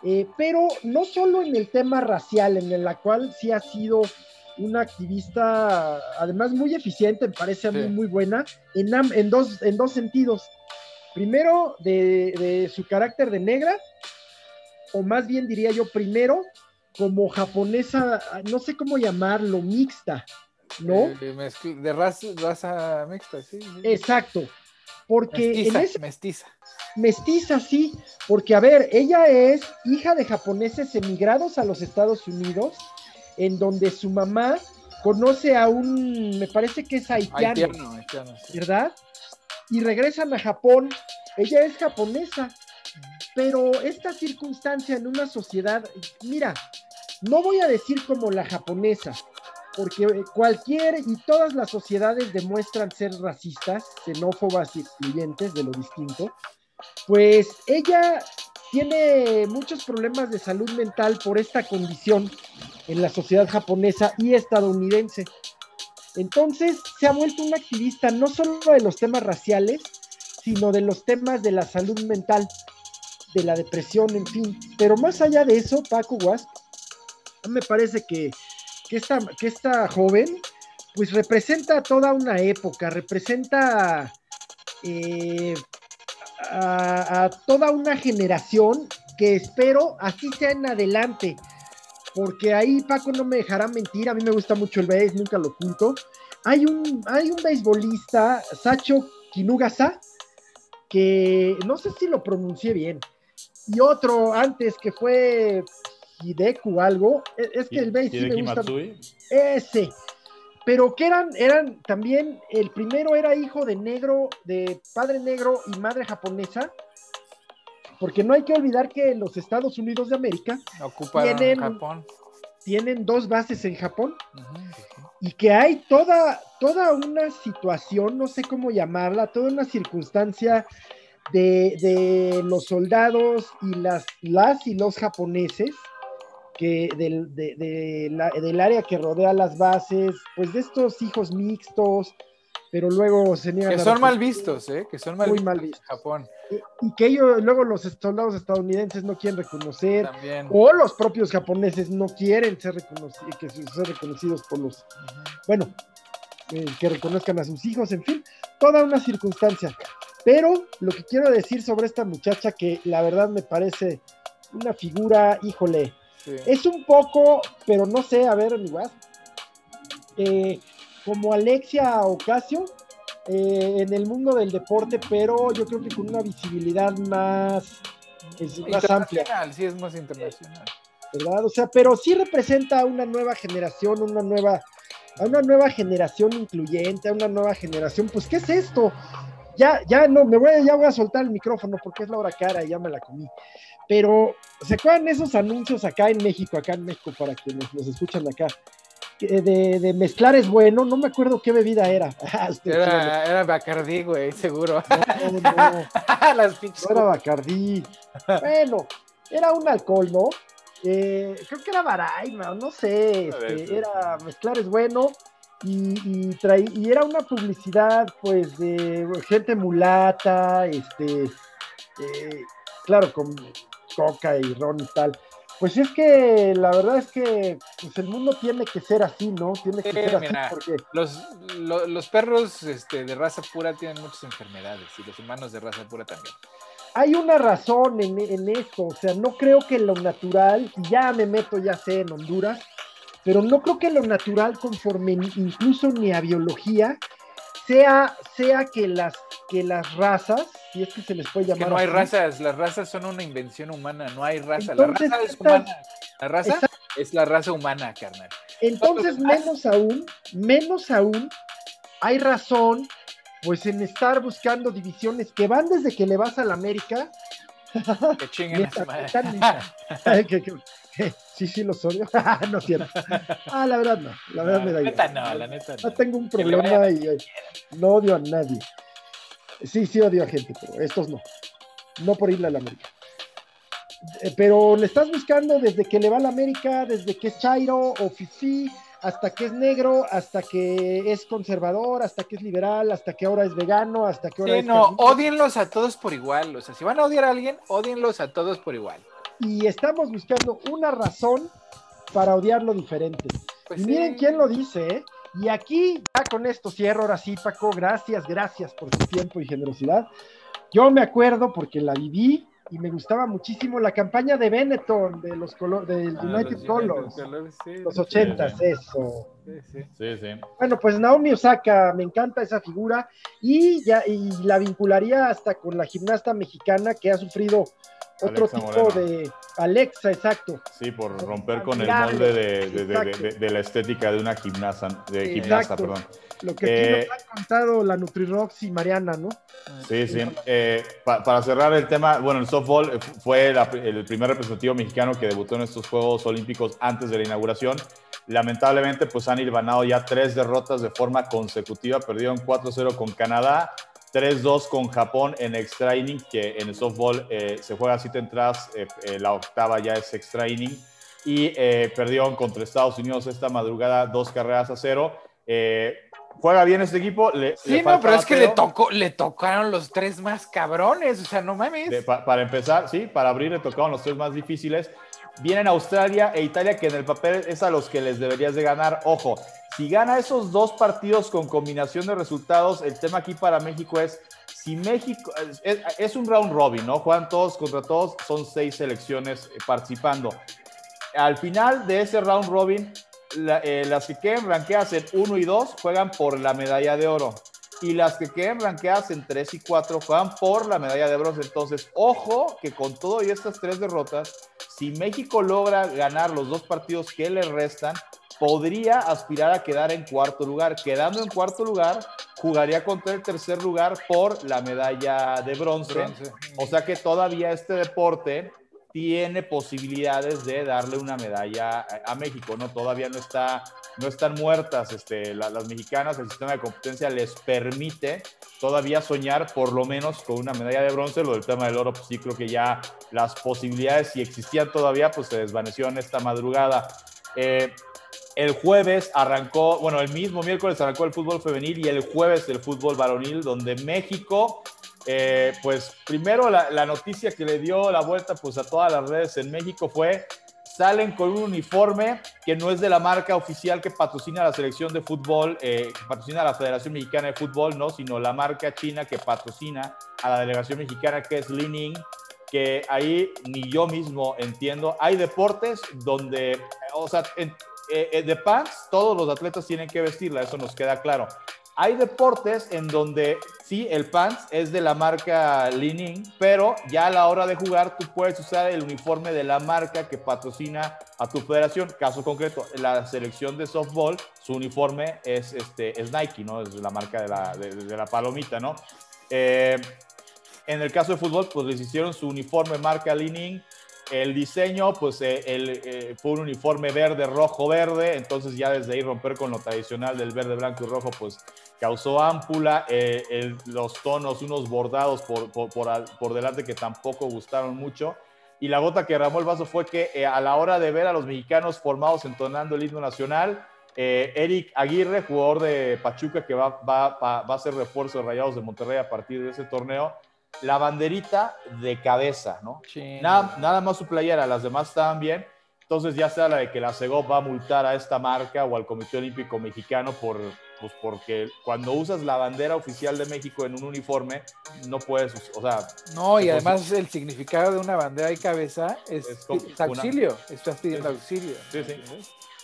Eh, pero no solo en el tema racial, en el cual sí ha sido una activista, además muy eficiente, me parece a mí muy buena, en, en, dos, en dos sentidos. Primero, de, de su carácter de negra, o más bien diría yo, primero, como japonesa, no sé cómo llamarlo, mixta, ¿no? de raza, mixta, sí. Exacto. Porque mestiza, en ese, mestiza. Mestiza, sí, porque a ver, ella es hija de japoneses emigrados a los Estados Unidos, en donde su mamá conoce a un, me parece que es haitiano, ¿verdad? Y regresan a Japón, ella es japonesa, pero esta circunstancia en una sociedad, mira, no voy a decir como la japonesa, porque cualquier y todas las sociedades demuestran ser racistas, xenófobas y excluyentes de lo distinto, pues ella tiene muchos problemas de salud mental por esta condición en la sociedad japonesa y estadounidense. Entonces se ha vuelto una activista no solo de los temas raciales, sino de los temas de la salud mental, de la depresión, en fin. Pero más allá de eso, Paco Wasp, me parece que, que, esta, que esta joven, pues representa toda una época, representa eh, a, toda una generación que espero así sea en adelante, porque ahí Paco no me dejará mentir, a mí me gusta mucho el béis, nunca lo oculto. Hay un, hay un beisbolista, Sacho Kinugasa, que no sé si lo pronuncié bien, y otro antes que fue Hideku algo, e, es que el béis sí me gusta. Ese, pero que eran, eran también, el primero era hijo de negro, de padre negro y madre japonesa, porque no hay que olvidar que los Estados Unidos de América tienen, Japón. tienen dos bases en Japón y que hay toda, toda una situación, no sé cómo llamarla, toda una circunstancia de, de los soldados y las, las y los japoneses que del, del área que rodea las bases, pues de estos hijos mixtos, pero luego se niegan Que son mal vistos, ¿eh? Que son mal muy mal vistos. En Japón. Y, que ellos, luego los soldados estadounidenses no quieren reconocer, o los propios japoneses no quieren ser, reconocidos, que ser reconocidos por los, bueno, eh, que reconozcan a sus hijos, en fin, toda una circunstancia. Pero lo que quiero decir sobre esta muchacha, que la verdad me parece una figura, híjole, es un poco, pero no sé, a ver, mi eh, como Alexia Ocasio eh, en el mundo del deporte, pero yo creo que con una visibilidad más, es, más amplia. Sí, es más internacional. ¿Verdad? O sea, pero sí representa una nueva generación, una nueva, a una nueva generación incluyente, a una nueva generación. Pues, ¿qué es esto? Ya, ya no, me voy, ya voy a soltar el micrófono porque es la hora cara y ya me la comí. Pero, ¿se acuerdan esos anuncios acá en México, acá en México, para quienes nos escuchan acá? De, de, mezclar es bueno, no me acuerdo qué bebida era. Ah, era, era Bacardí, güey, seguro. No, no. Las no era Bacardí. Bueno, era un alcohol, ¿no? Eh, creo que era Baraima, no sé. Este, era mezclar es bueno. Y, y, y era una publicidad, pues, de gente mulata, este. Eh, claro, con coca y ron y tal. Pues es que la verdad es que pues el mundo tiene que ser así, ¿no? Tiene que ser así porque... Los, los, perros este, de raza pura tienen muchas enfermedades y los humanos de raza pura también. Hay una razón en, en esto, o sea, no creo que lo natural, y ya me meto ya sé en Honduras, pero no creo que lo natural conforme incluso ni a biología sea, sea que las que las razas, si es que se les puede llamar. Que no hay razas, las razas son una invención humana, no hay raza. la raza es humana. La raza es la raza humana, carnal. Entonces, menos aún, menos aún, hay razón, pues en estar buscando divisiones que van desde que le vas a la América. Que chinguen Sí, sí, los odio. no cierto. Ah, la verdad no. La verdad me da igual. La neta no, la neta no. no tengo un problema y eh, no odio a nadie. Sí, sí odio a gente, pero estos no. No por irle a la América. Eh, pero le estás buscando desde que le va a la América, desde que es Chairo o Fifi, hasta que es negro, hasta que es conservador, hasta que es liberal, hasta que ahora es vegano, hasta que ahora sí, no, odienlos a todos por igual. O sea, si van a odiar a alguien, odienlos a todos por igual. Y estamos buscando una razón para odiarlo diferente. Pues y miren quién lo dice, ¿eh? Y aquí, ya con esto cierro, ahora sí, Paco, gracias, gracias por tu tiempo y generosidad. Yo me acuerdo porque la viví y me gustaba muchísimo la campaña de Benetton, de los colores, del ah, United Colors, los ochentas, eso. Sí, sí. Bueno, pues Naomi Osaka, me encanta esa figura y ya y la vincularía hasta con la gimnasta mexicana que ha sufrido otro tipo de Alexa, exacto. Sí, por romper con el molde de, la estética de una gimnasta, de gimnasta, perdón. Lo que nos eh, han contado la Nutrirox y Mariana, ¿no? Sí, sí. Eh, para cerrar el tema, bueno, el softball eh, fue el primer representativo mexicano que debutó en estos Juegos Olímpicos antes de la inauguración. Lamentablemente, pues han ganado ya tres derrotas de forma consecutiva. Perdieron 4-0 con Canadá, 3-2 con Japón en extra inning, que en el softball se juega siete entradas, la octava ya es extra inning. Y perdieron contra Estados Unidos esta madrugada dos carreras a cero juega bien este equipo. Le, sí, no, pero es que le, tocó, le tocaron los tres más cabrones, o sea, no mames. para empezar, sí, para abrir le tocaron los tres más difíciles. Vienen Australia e Italia, que en el papel es a los que les deberías de ganar. Ojo, si gana esos dos partidos con combinación de resultados, el tema aquí para México es, si México, es, un round robin, ¿no? Juegan todos contra todos, son seis selecciones eh, participando. Al final de ese round robin, eh, las que queden ranqueadas en 1 y 2 juegan por la medalla de oro. Y las que queden ranqueadas en 3 y 4 juegan por la medalla de bronce. Entonces, ojo que con todo y estas tres derrotas, si México logra ganar los dos partidos que le restan, podría aspirar a quedar en cuarto lugar. Quedando en cuarto lugar, jugaría contra el tercer lugar por la medalla de bronce. O sea que todavía este deporte tiene posibilidades de darle una medalla a, México, ¿no? Todavía no, está, no están muertas este, las mexicanas, el sistema de competencia les permite todavía soñar por lo menos con una medalla de bronce, lo del tema del oro, pues sí creo que ya las posibilidades, si existían todavía, pues se desvanecieron esta madrugada. Eh, el jueves arrancó, bueno, el mismo miércoles arrancó el fútbol femenil y el jueves el fútbol varonil, donde México eh, pues primero la, noticia que le dio la vuelta pues a todas las redes en México fue salen con un uniforme que no es de la marca oficial que patrocina la selección de fútbol, eh, que patrocina la Federación Mexicana de Fútbol, no, sino la marca china que patrocina a la delegación mexicana que es Lining, que ahí ni yo mismo entiendo. Hay deportes donde, o sea, eh, de pants todos los atletas tienen que vestirla, eso nos queda claro. Hay deportes en donde sí, el pants es de la marca Lining, pero ya a la hora de jugar tú puedes usar el uniforme de la marca que patrocina a tu federación. Caso concreto, la selección de softball, su uniforme es, este, es Nike, ¿no? Es la marca de la, de, la palomita, ¿no? Eh, en el caso de fútbol, pues les hicieron su uniforme marca Lining el diseño, pues eh, eh, fue un uniforme verde, rojo, verde, entonces ya desde ahí romper con lo tradicional del verde, blanco y rojo, pues causó ámpula, eh, los tonos, unos bordados por, por, por, delante que tampoco gustaron mucho. Y la gota que derramó el vaso fue que a la hora de ver a los mexicanos formados entonando el himno nacional, Eric Aguirre, jugador de Pachuca que va, va, va, va a ser refuerzo de Rayados de Monterrey a partir de ese torneo, la banderita de cabeza, ¿no? Nada, nada, más su playera, las demás estaban bien. Entonces ya sea la de que la CEGOP va a multar a esta marca o al Comité Olímpico Mexicano por, pues porque cuando usas la bandera oficial de México en un uniforme, no puedes, o sea... No, y además el significado de una bandera de cabeza es, auxilio, estás pidiendo auxilio. Sí, sí.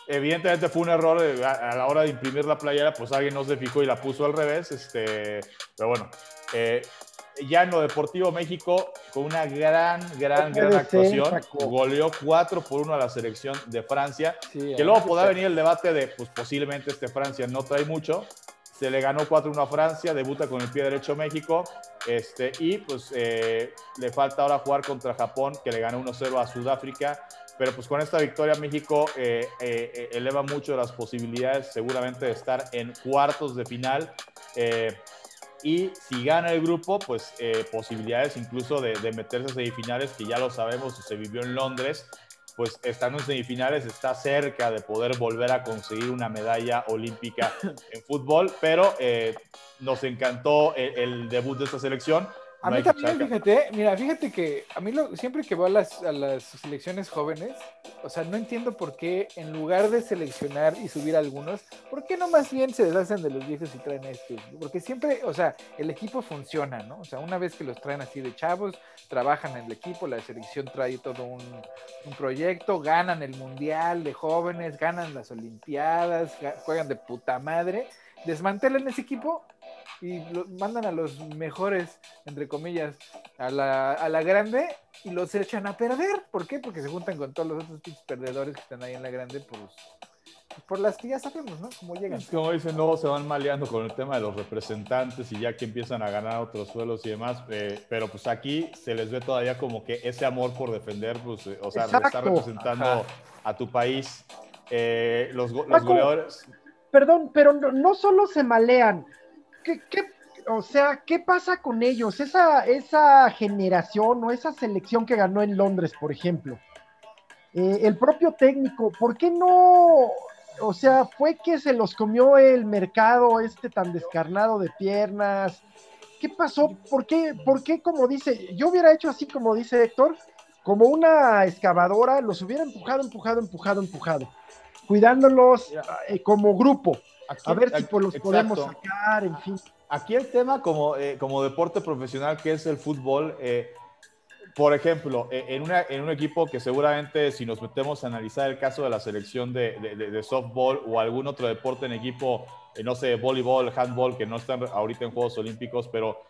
Evidentemente fue un error a, la hora de imprimir la playera, pues alguien no se fijó y la puso al revés, este, pero bueno, eh, ya en lo deportivo México, con una gran, gran, gran actuación, goleó 4 por 1 a la selección de Francia, que luego podrá venir el debate de, pues posiblemente este Francia no trae mucho, se le ganó 4-1 a Francia, debuta con el pie derecho México, este, y pues eh, le falta ahora jugar contra Japón, que le ganó 1-0 a Sudáfrica, pero pues con esta victoria México eh, eh, eleva mucho las posibilidades seguramente de estar en cuartos de final y si gana el grupo, pues eh, posibilidades incluso de, meterse a semifinales, que ya lo sabemos, se vivió en Londres. pues estando en semifinales está cerca de poder volver a conseguir una medalla olímpica en fútbol, pero eh, nos encantó el debut de esta selección a mí también, fíjate, mira, fíjate que a mí lo, siempre que voy a las, a las selecciones jóvenes, o sea, no entiendo por qué en lugar de seleccionar y subir algunos, ¿por qué no más bien se deshacen de los viejos y traen estos? Porque siempre, o sea, el equipo funciona, ¿no? O sea, una vez que los traen así de chavos, trabajan en el equipo, la selección trae todo un, un proyecto, ganan el mundial de jóvenes, ganan las olimpiadas, juegan de puta madre, desmantelan ese equipo y mandan a los mejores, entre comillas, a la, a la grande y los echan a perder. ¿Por qué? Porque se juntan con todos los otros perdedores que están ahí en la grande, pues por las que ya sabemos, ¿no? Cómo llegan. Como dicen, no se van maleando con el tema de los representantes y ya que empiezan a ganar otros suelos y demás, eh, pero pues aquí se les ve todavía como que ese amor por defender, pues, eh, o sea, estar representando a tu país. Eh, los, los goleadores. Perdón, pero no, no, solo se malean, ¿qué, o sea, ¿qué pasa con ellos? Esa, esa generación o esa selección que ganó en Londres, por ejemplo. Eh, el propio técnico, ¿por qué no? O sea, fue que se los comió el mercado este tan descarnado de piernas. ¿Qué pasó? ¿Por qué, ¿Por qué, como dice, yo hubiera hecho así como dice Héctor, como una excavadora, los hubiera empujado, empujado, empujado, empujado, cuidándolos eh, como grupo a ver si los podemos sacar, en fin. Aquí el tema como, eh, como deporte profesional que es el fútbol, eh, por ejemplo, eh, en, una, en un equipo que seguramente si nos metemos a analizar el caso de la selección de, de, softball o algún otro deporte en equipo, no sé, voleibol, handball, que no están ahorita en Juegos Olímpicos, pero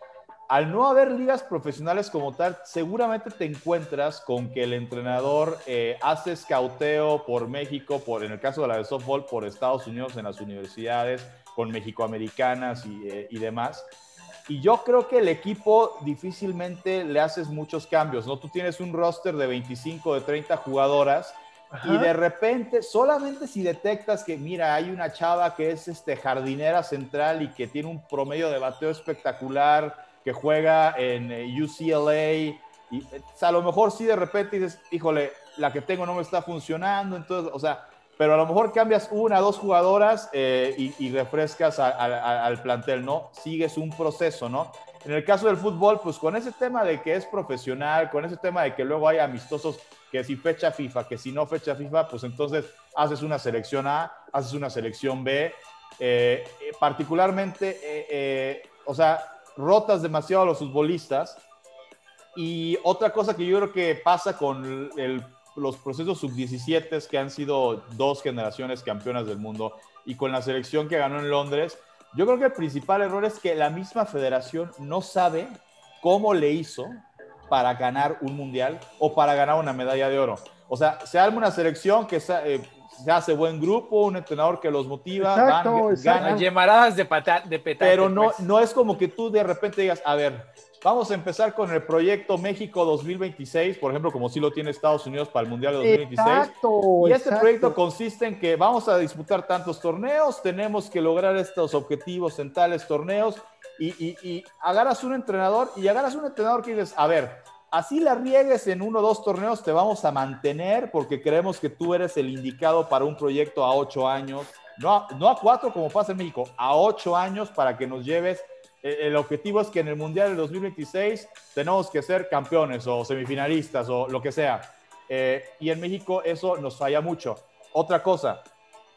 al no haber ligas profesionales como tal, seguramente te encuentras con que el entrenador eh, hace escauteo por México, por, en el caso de la de softball, por Estados Unidos en las universidades, con mexicoamericanas y, eh, y demás. Y yo creo que el equipo difícilmente le haces muchos cambios, ¿no? Tú tienes un roster de 25, de 30 jugadoras y de repente, solamente si detectas que, mira, hay una chava que es este, jardinera central y que tiene un promedio de bateo espectacular, que juega en eh, UCLA. Y a lo mejor sí de repente dices, híjole, la que tengo no me está funcionando, entonces, o sea, pero a lo mejor cambias una, dos jugadoras eh, y, refrescas al plantel, ¿no? Sigues un proceso, ¿no? En el caso del fútbol, pues con ese tema de que es profesional, con ese tema de que luego hay amistosos, que si fecha FIFA, que si no fecha FIFA, pues entonces haces una selección A, haces una selección B. Eh, particularmente, o sea, rotas demasiado a los futbolistas. Y otra cosa que yo creo que pasa con los procesos sub-17, que han sido dos generaciones campeonas del mundo, y con la selección que ganó en Londres, yo creo que el principal error es que la misma federación no sabe cómo le hizo para ganar un mundial o para ganar una medalla de oro. O sea, se arma una selección que eh, se hace buen grupo, un entrenador que los motiva, van, ganan. Llamaradas de, pata, de petate. Pero no, pues. no es como que tú de repente digas, a ver, vamos a empezar con el proyecto México 2026, por ejemplo, como si lo tiene Estados Unidos para el Mundial de 2026. Exacto, y este proyecto consiste en que vamos a disputar tantos torneos, tenemos que lograr estos objetivos en tales torneos y, y, y agarras un entrenador y agarras un entrenador que dices, a ver, así la riegues en uno o dos torneos, te vamos a mantener porque creemos que tú eres el indicado para un proyecto a ocho años, no a, no a cuatro como pasa en México, a ocho años para que nos lleves. Eh, el objetivo es que en el Mundial del 2026 tenemos que ser campeones o semifinalistas o lo que sea. Eh, y en México eso nos falla mucho. Otra cosa,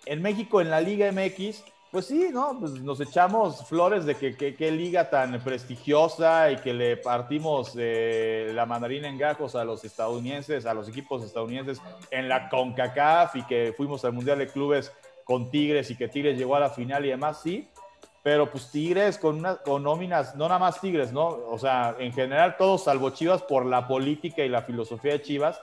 en México en la Liga MX pues sí, ¿no? Pues nos echamos flores de que qué liga tan prestigiosa y que le partimos eh, la mandarina en gajos a los estadounidenses, a los equipos estadounidenses en la CONCACAF y que fuimos al Mundial de Clubes con Tigres y que Tigres llegó a la final y demás, sí. Pero pues Tigres con, una, con nóminas, no nada más Tigres, ¿no? O sea, en general todos salvo Chivas por la política y la filosofía de Chivas,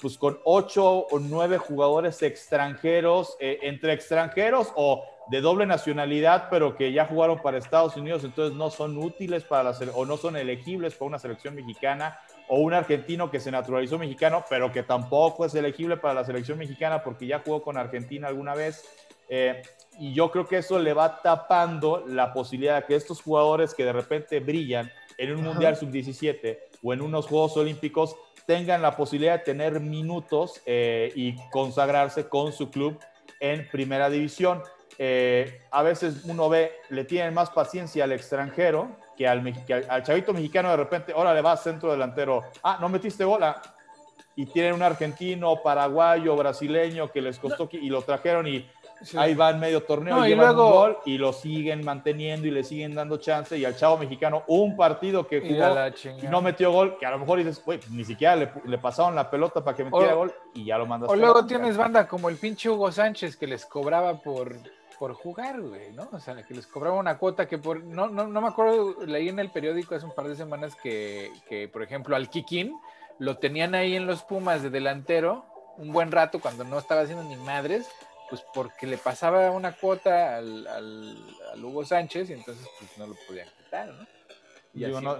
pues con ocho o nueve jugadores extranjeros, eh, entre extranjeros o de doble nacionalidad, pero que ya jugaron para Estados Unidos, entonces no son útiles para la o no son elegibles para una selección mexicana, o un argentino que se naturalizó mexicano, pero que tampoco es elegible para la selección mexicana porque ya jugó con Argentina alguna vez. Eh, y yo creo que eso le va tapando la posibilidad de que estos jugadores que de repente brillan en un Mundial Sub-17 o en unos Juegos Olímpicos tengan la posibilidad de tener minutos eh, y consagrarse con su club en primera división. Eh, a veces uno ve, le tienen más paciencia al extranjero que al, al, chavito mexicano de repente, ahora le va centro delantero, ah, no metiste bola, y tienen un argentino, paraguayo, brasileño que les costó y lo trajeron y ahí va en medio torneo y, luego, un gol y lo siguen manteniendo y le siguen dando chance. Y al chavo mexicano un partido que jugó y no metió gol, que a lo mejor dices, ni siquiera le, pasaron la pelota para que metiera gol y ya lo mandaste. O luego tienes banda como el pinche Hugo Sánchez que les cobraba por por jugar, güey, ¿no? O sea, que les cobraba una cuota que por, no, no, no me acuerdo, leí en el periódico hace un par de semanas que, que por ejemplo, al Kikín lo tenían ahí en los Pumas de delantero un buen rato cuando no estaba haciendo ni madres, pues porque le pasaba una cuota al, al, Hugo Sánchez y entonces pues no lo podían quitar, ¿no? Y digo, no,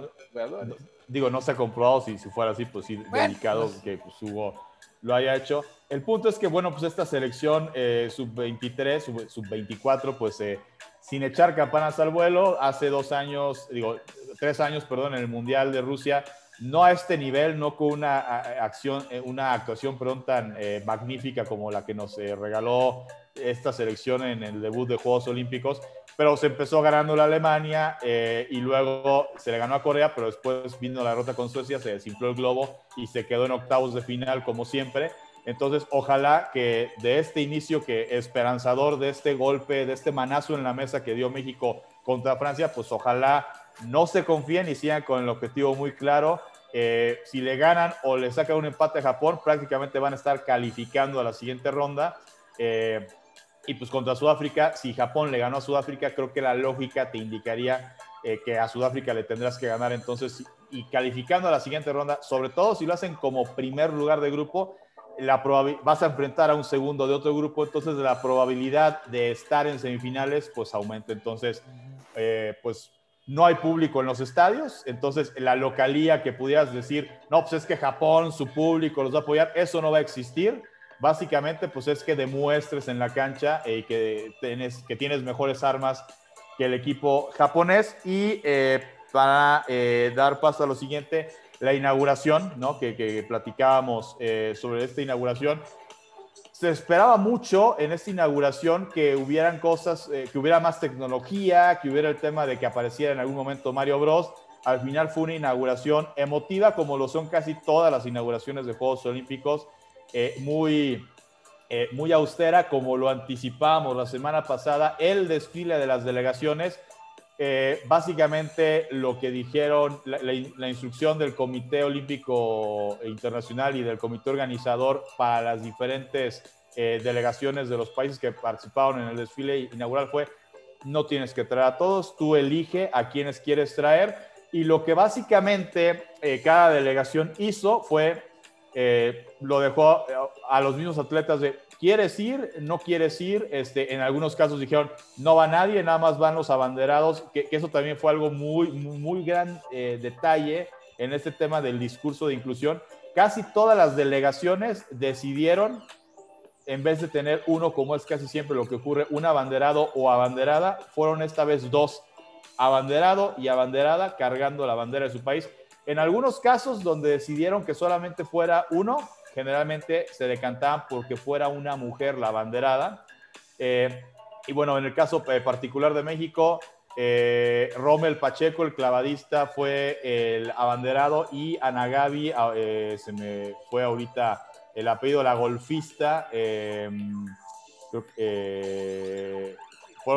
digo, no se ha comprobado si, si fuera así, pues sí, delicado pues que pues, Hugo lo haya hecho. El punto es que, bueno, pues esta selección eh, sub-23, sub-24, pues eh, sin echar campanas al vuelo, hace dos años, digo, tres años, perdón, en el Mundial de Rusia, no a este nivel, no con una acción, eh, una actuación perdón, tan magnífica como la que nos regaló esta selección en el debut de Juegos Olímpicos, pero se empezó ganando la Alemania y luego se le ganó a Corea, pero después vino la derrota con Suecia, se desinfló el globo y se quedó en octavos de final como siempre. Entonces, ojalá que de este inicio que esperanzador, de este golpe, de este manazo en la mesa que dio México contra Francia, pues ojalá no se confíen y sigan con el objetivo muy claro. Eh, si le ganan o le sacan un empate a Japón, prácticamente van a estar calificando a la siguiente ronda. Eh, y pues contra Sudáfrica, si Japón le ganó a Sudáfrica, creo que la lógica te indicaría eh, que a Sudáfrica le tendrás que ganar entonces y calificando a la siguiente ronda, sobre todo si lo hacen como primer lugar de grupo, la vas a enfrentar a un segundo de otro grupo, entonces la probabilidad de estar en semifinales pues aumenta. Entonces, eh, pues no hay público en los estadios, entonces la localía que pudieras decir, no, pues es que Japón, su público los va a apoyar, eso no va a existir. Básicamente, pues es que demuestres en la cancha eh, que, tienes, que tienes mejores armas que el equipo japonés. Y eh, para dar paso a lo siguiente, la inauguración, ¿no? que, platicábamos eh, sobre esta inauguración. Se esperaba mucho en esta inauguración que hubieran cosas, eh, que hubiera más tecnología, que hubiera el tema de que apareciera en algún momento Mario Bros. Al final fue una inauguración emotiva, como lo son casi todas las inauguraciones de Juegos Olímpicos, eh, muy, muy austera, como lo anticipábamos la semana pasada, el desfile de las delegaciones eh, básicamente lo que dijeron, la, instrucción del Comité Olímpico Internacional y del Comité Organizador para las diferentes eh, delegaciones de los países que participaron en el desfile inaugural fue, no tienes que traer a todos, tú elige a quienes quieres traer. Y lo que básicamente eh, cada delegación hizo fue, lo dejó a los mismos atletas de, ¿Quieres ir? ¿No quieres ir? Este, en algunos casos dijeron, no va nadie, nada más van los abanderados, que, eso también fue algo muy, muy, gran eh, detalle en este tema del discurso de inclusión. Casi todas las delegaciones decidieron, en vez de tener uno, como es casi siempre lo que ocurre, un abanderado o abanderada, fueron esta vez dos, abanderado y abanderada, cargando la bandera de su país. En algunos casos donde decidieron que solamente fuera uno, generalmente se decantaban porque fuera una mujer la abanderada. Eh, y bueno, en el caso eh, particular de México, eh, Rommel Pacheco, el clavadista, fue el abanderado y Ana Gaby, ah, se me fue ahorita el apellido, la golfista, fueron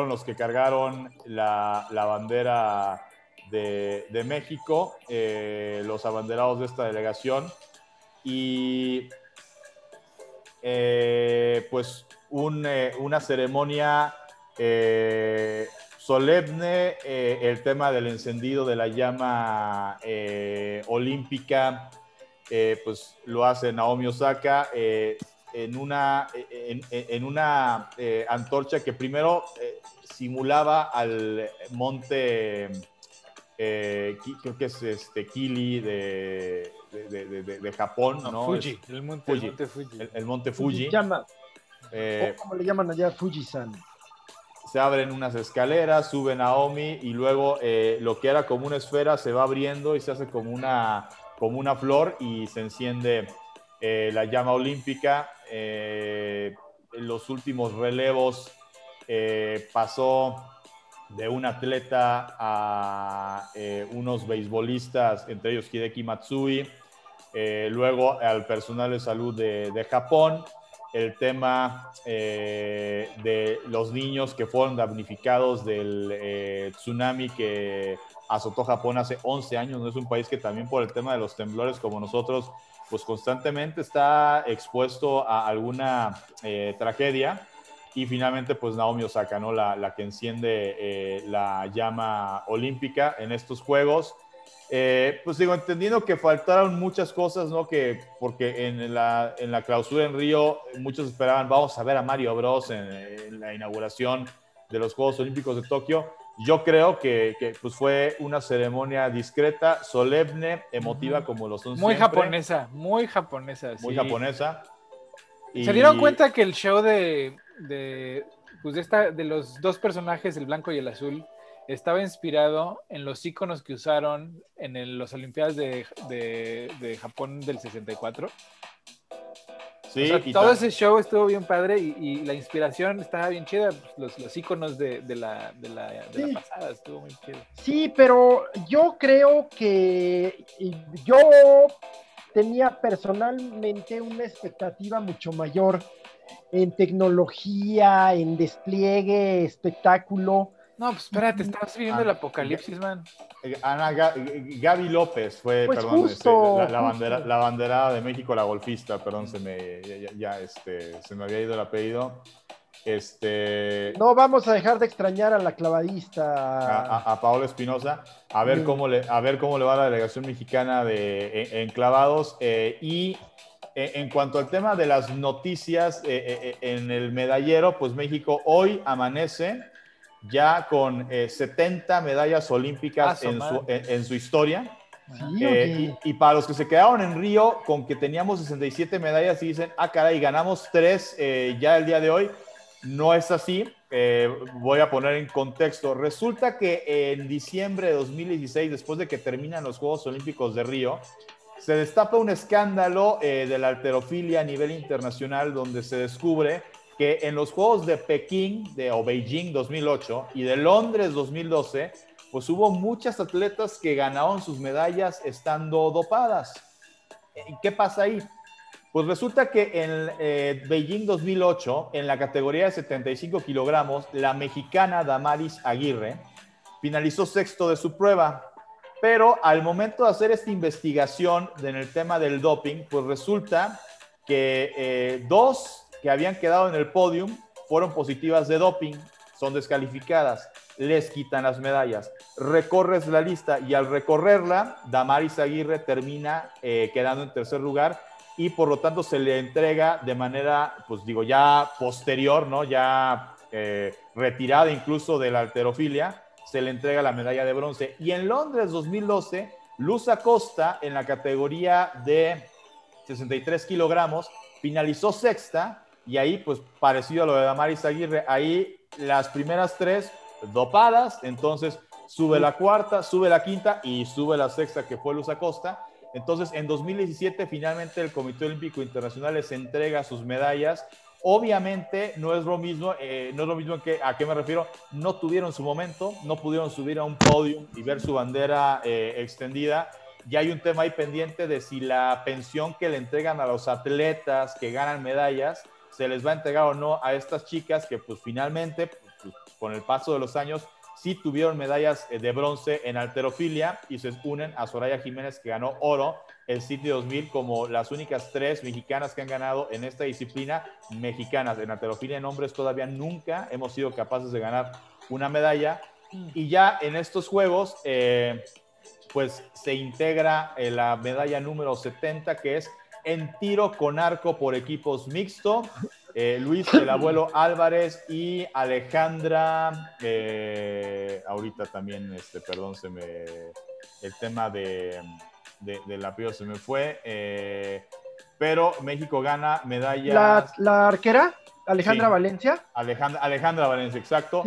los que cargaron la, bandera de, de México, los abanderados de esta delegación y eh, pues eh, una ceremonia eh, solemne, el tema del encendido de la llama olímpica, pues lo hace Naomi Osaka en una, en, una antorcha que primero simulaba al monte, creo que es este Kili de, de, Japón, ¿no? Fuji, el monte Fuji. El, monte Fuji. Eh, ¿Cómo le llaman allá? Fuji-san. Se abren unas escaleras, sube Naomi y luego eh, lo que era como una esfera se va abriendo y se hace como una como una flor y se enciende eh, la llama olímpica. en los últimos relevos pasó de un atleta a unos beisbolistas, entre ellos Hideki Matsui, luego al personal de salud de, de Japón el tema eh, de los niños que fueron damnificados del eh, tsunami que azotó Japón hace 11 años. No es un país que también por el tema de los temblores como nosotros, pues constantemente está expuesto a alguna eh, tragedia. Y finalmente, pues Naomi Osaka, ¿no? La, la que enciende la llama olímpica en estos Juegos. Eh, pues digo, entendiendo que faltaron muchas cosas, ¿no? Que porque en la, en la clausura en Río muchos esperaban, vamos a ver a Mario Bros en, la inauguración de los Juegos Olímpicos de Tokio. Yo creo que, que pues fue una ceremonia discreta, solemne, emotiva, como lo son Muy japonesa, muy japonesa. Muy japonesa. ¿Se dieron cuenta que el show de, de, pues de, esta, de los dos personajes, el blanco y el azul, estaba inspirado en los iconos que usaron en los Olimpiadas de, de, Japón del 64. Sí, todo ese show estuvo bien padre y, la inspiración estaba bien chida. Pues, los, los iconos de, la, la, pasada estuvo muy chido. Sí, pero yo creo que yo tenía personalmente una expectativa mucho mayor en tecnología, en despliegue, espectáculo no, pues espérate, estabas viviendo el apocalipsis, man. Ana Gaby López fue, pues perdón, este, la, bandera, la banderada de México, la golfista, perdón, se me, ya, este, se me había ido el apellido. Este, no vamos a dejar de extrañar a la clavadista. A, Paola Espinosa, a, ver cómo le, a ver cómo le va la delegación mexicana de, en, clavados. Eh, y eh, en cuanto al tema de las noticias eh, en el medallero, pues México hoy amanece ya con 70 eh, medallas olímpicas en su, en, su, historia. Eh, y, para los que se quedaron en Río con que teníamos 67 medallas y dicen, ah, caray, ganamos tres eh, ya el día de hoy, no es así. voy a poner en contexto. Resulta que en diciembre de 2016, después de que terminan los Juegos Olímpicos de Río, se destapa un escándalo de la alterofilia a nivel internacional donde se descubre que en los Juegos de Pekín de, o Beijing 2008 y de Londres 2012, pues hubo muchas atletas que ganaron sus medallas estando dopadas. ¿Qué pasa ahí? Pues resulta que en eh, Beijing 2008, en la categoría de 75 kilogramos, la mexicana Damaris Aguirre finalizó sexto de su prueba. Pero al momento de hacer esta investigación en el tema del doping, pues resulta que eh, dos que habían quedado en el podium fueron positivas de doping, son descalificadas, les quitan las medallas. Recorres la lista y al recorrerla, Damaris Aguirre termina eh, quedando en tercer lugar y por lo tanto se le entrega de manera, pues digo, ya posterior, ¿no? Ya eh, retirada incluso de la alterofilia, se le entrega la medalla de bronce. Y en Londres 2012, Luz Acosta, en la categoría de 63 kilogramos, finalizó sexta y ahí, pues parecido a lo de Damaris Aguirre, ahí las primeras tres dopadas, entonces sube la cuarta, sube la quinta y sube la sexta que fue Luz Acosta. Entonces, en 2017 finalmente el Comité Olímpico Internacional les entrega sus medallas. Obviamente no es lo mismo, eh, no es lo mismo que a qué me refiero. No tuvieron su momento, no pudieron subir a un podio y ver su bandera eh, extendida. Y hay un tema ahí pendiente de si la pensión que le entregan a los atletas que ganan medallas se les va a entregar o no a estas chicas que pues finalmente, pues, con el paso de los años, sí tuvieron medallas eh, de bronce en alterofilia y se unen a Soraya Jiménez que ganó oro el City 2000 como las únicas tres mexicanas que han ganado en esta disciplina mexicanas. En alterofilia en hombres todavía nunca hemos sido capaces de ganar una medalla y ya en estos juegos eh, pues se integra eh, la medalla número 70 que es en tiro con arco por equipos mixto. Eh, Luis, el abuelo Álvarez y Alejandra, eh, ahorita también, este, perdón, se me, el tema de, de, la se me fue, eh, pero México gana medalla. ¿La, arquera? Alejandra Valencia. Alejandra, Alejandra Valencia, exacto.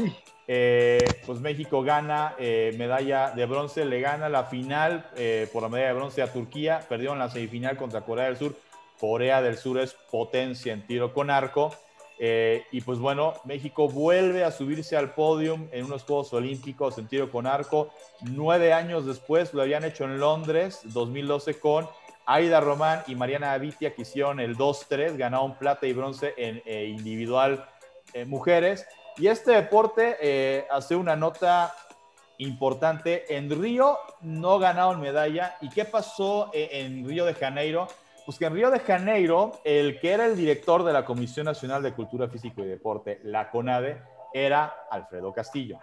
Eh, pues México gana eh, medalla de bronce, le gana la final eh, por la medalla de bronce a Turquía, perdió en la semifinal contra Corea del Sur. Corea del Sur es potencia en tiro con arco. y pues bueno, México vuelve a subirse al podium en unos Juegos Olímpicos en tiro con arco. Nueve años después lo habían hecho en Londres, 2012, con Aida Román y Mariana Avitia, que hicieron el 2-3, ganaron plata y bronce en individual mujeres. Y este deporte eh, hace una nota importante. En Río no ganaron medalla. ¿Y qué pasó e-, en Río de Janeiro? Pues que en Río de Janeiro, el que era el director de la Comisión Nacional de Cultura Física y Deporte, la CONADE, era Alfredo Castillo.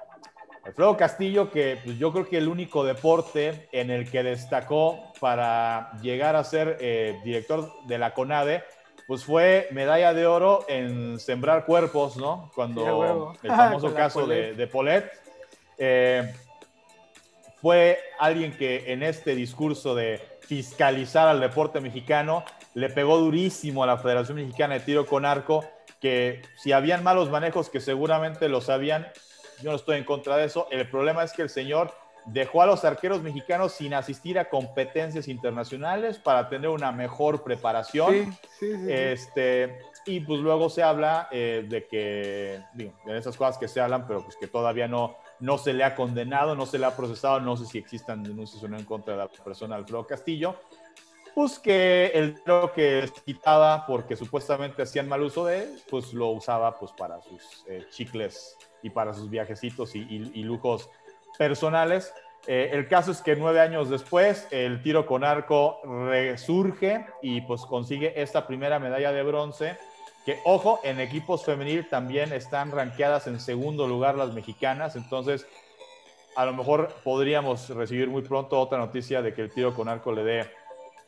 Alfredo Castillo, que pues, yo creo que el único deporte en el que destacó para llegar a ser eh, director de la CONADE pues fue medalla de oro en sembrar cuerpos, ¿no? Cuando el famoso caso de, de Polet. Eh, fue alguien que en este discurso de fiscalizar al deporte mexicano le pegó durísimo a la Federación Mexicana de Tiro con Arco, que si habían malos manejos, que seguramente lo sabían, yo no estoy en contra de eso. El problema es que el señor dejó a los arqueros mexicanos sin asistir a competencias internacionales para tener una mejor preparación. este, y pues luego se habla eh, de que, digo, de esas cosas que se hablan, pero pues que todavía no, no se le ha condenado, no se le ha procesado, no sé si existan denuncias o no en contra de la persona Alfredo Castillo. Pues que el dinero que quitaba porque supuestamente hacían mal uso de él, pues lo usaba pues para sus eh, chicles y para sus viajecitos y, y lujos personales. Eh, el caso es que nueve años después el tiro con arco resurge y pues consigue esta primera medalla de bronce. Que ojo, en equipos femenil también están rankeadas en segundo lugar las mexicanas. Entonces, a lo mejor podríamos recibir muy pronto otra noticia de que el tiro con arco le dé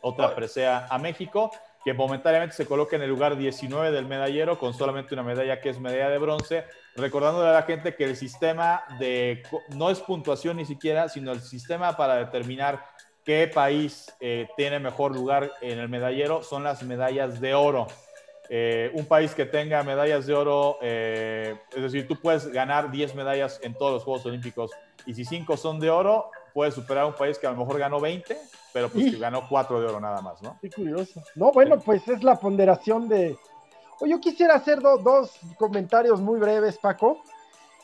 otra presea a México que momentáneamente se coloca en el lugar 19 del medallero con solamente una medalla que es medalla de bronce, recordándole a la gente que el sistema de, no es puntuación ni siquiera, sino el sistema para determinar qué país eh, tiene mejor lugar en el medallero son las medallas de oro. Eh, un país que tenga medallas de oro, eh, es decir, tú puedes ganar 10 medallas en todos los Juegos Olímpicos y si 5 son de oro, puedes superar a un país que a lo mejor ganó 20 pero pues que ganó cuatro de oro nada más, ¿no? Qué curioso. No, bueno, pues es la ponderación de... O yo quisiera hacer dos comentarios muy breves, Paco.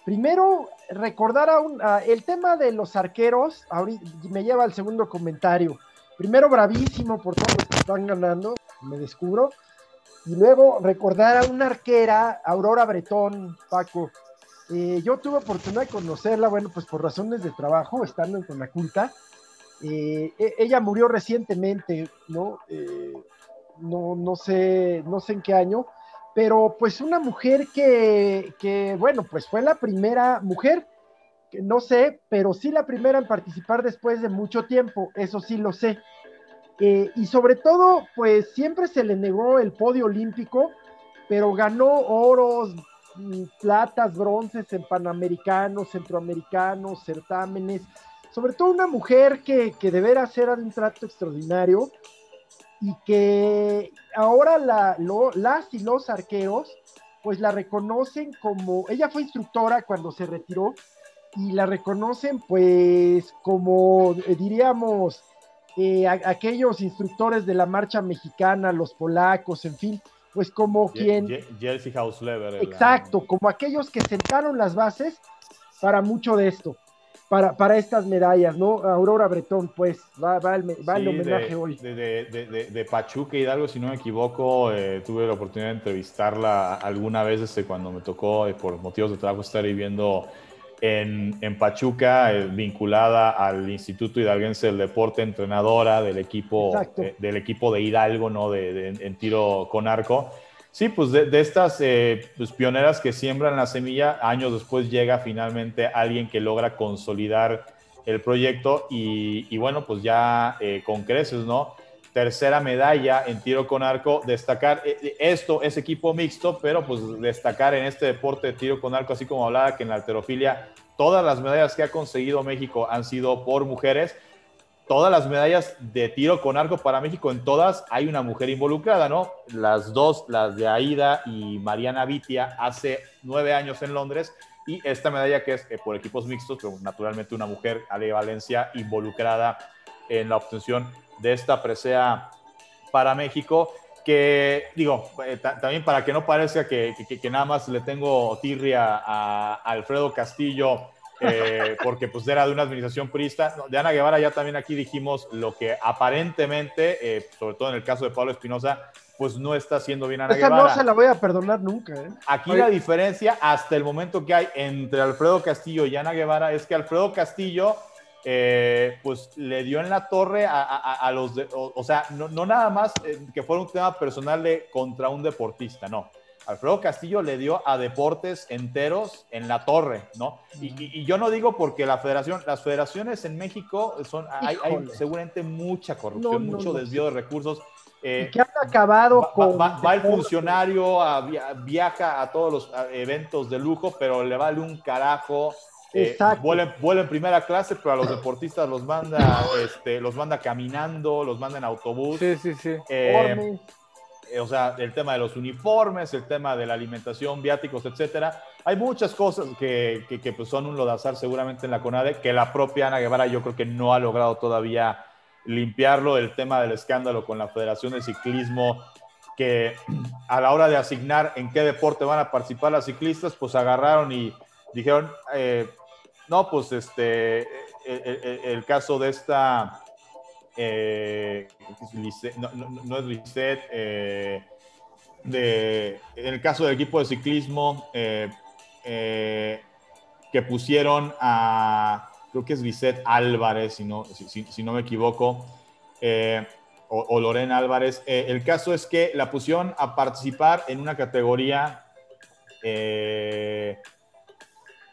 Primero, recordar a el tema de los arqueros, ahorita me lleva al segundo comentario. Primero, bravísimo por todos los que están ganando, me descubro. Y luego, recordar a una arquera, Aurora Bretón, Paco. Eh, yo tuve oportunidad de conocerla, bueno, pues por razones de trabajo, estando en Conaculta. Eh, e, ella murió recientemente, ¿no? Eh, ¿no? no, sé, no sé en qué año, pero pues una mujer que, bueno, pues fue la primera mujer, que no sé, pero sí la primera en participar después de mucho tiempo, eso sí lo sé. Eh, y sobre todo, pues siempre se le negó el podio olímpico, pero ganó oros, mm, platas, bronces en panamericanos, centroamericanos, certámenes sobre todo una mujer que, que de veras un trato extraordinario y que ahora la, las y los arqueros pues la reconocen como, ella fue instructora cuando se retiró y la reconocen pues como eh, diríamos eh, aquellos instructores de la marcha mexicana, los polacos, en fin, pues como quien... Hausleber. Exacto, como aquellos que sentaron las bases para mucho de esto para, para estas medallas, ¿no? Aurora Bretón, pues, va, va, el, va el homenaje hoy. De, de, de, Pachuca Hidalgo, si no me equivoco, eh, tuve la oportunidad de entrevistarla alguna vez este, cuando me tocó, eh, por motivos de trabajo, estar viviendo en, en Pachuca, eh, vinculada al Instituto Hidalguense del Deporte, entrenadora del equipo, del equipo de Hidalgo, ¿no? De, en tiro con arco. Sí, pues de, estas eh, pues pioneras que siembran la semilla, años después llega finalmente alguien que logra consolidar el proyecto y, bueno, pues ya eh, con creces, ¿no? Tercera medalla en tiro con arco, destacar, eh, esto es equipo mixto, pero pues destacar en este deporte de tiro con arco, así como hablaba que en la alterofilia todas las medallas que ha conseguido México han sido por mujeres, todas las medallas de tiro con arco para México, en todas hay una mujer involucrada, ¿no? Las dos, las de Aida y Mariana Vitia, hace nueve años en Londres, y esta medalla que es eh, por equipos mixtos, pero naturalmente una mujer, Ale Valencia, involucrada en la obtención de esta presea para México que digo, eh, también para que no parezca que, que, nada más le tengo tirria a, Alfredo Castillo, eh, porque pues era de una administración purista. de Ana Guevara ya también aquí dijimos lo que aparentemente, eh, sobre todo en el caso de Pablo Espinosa, pues no está haciendo bien Ana Esa Guevara. no se la voy a perdonar nunca. Aquí la diferencia hasta el momento que hay entre Alfredo Castillo y Ana Guevara es que Alfredo Castillo eh, pues le dio en la torre a, los, o, sea, no, nada más eh, que fuera un tema personal de contra un deportista, no. Alfredo Castillo le dio a deportes enteros en la torre, ¿no? Y, yo no digo porque la federación, las federaciones en México son, hay, seguramente mucha corrupción, mucho desvío de recursos. Eh, que han acabado con. Va, el funcionario, viaja a todos los eventos de lujo, pero le vale un carajo eh, vuela, en primera clase, pero a los deportistas los manda, este, los manda caminando, los manda en autobús. Sí, sí, sí. Eh, o sea, el tema de los uniformes, el tema de la alimentación, viáticos, etcétera. Hay muchas cosas que, que, pues son un lodazar seguramente en la CONADE, que la propia Ana Guevara yo creo que no ha logrado todavía limpiarlo. El tema del escándalo con la Federación de Ciclismo, que a la hora de asignar en qué deporte van a participar las ciclistas, pues agarraron y dijeron, eh, no, pues este, e, e, e, el, caso de esta, eh, no, es Lisset, eh, de, en el caso del equipo de ciclismo, que pusieron a, creo que es Lisset Álvarez, si no, si, no me equivoco, o, o, Lorena Álvarez. el caso es que la pusieron a participar en una categoría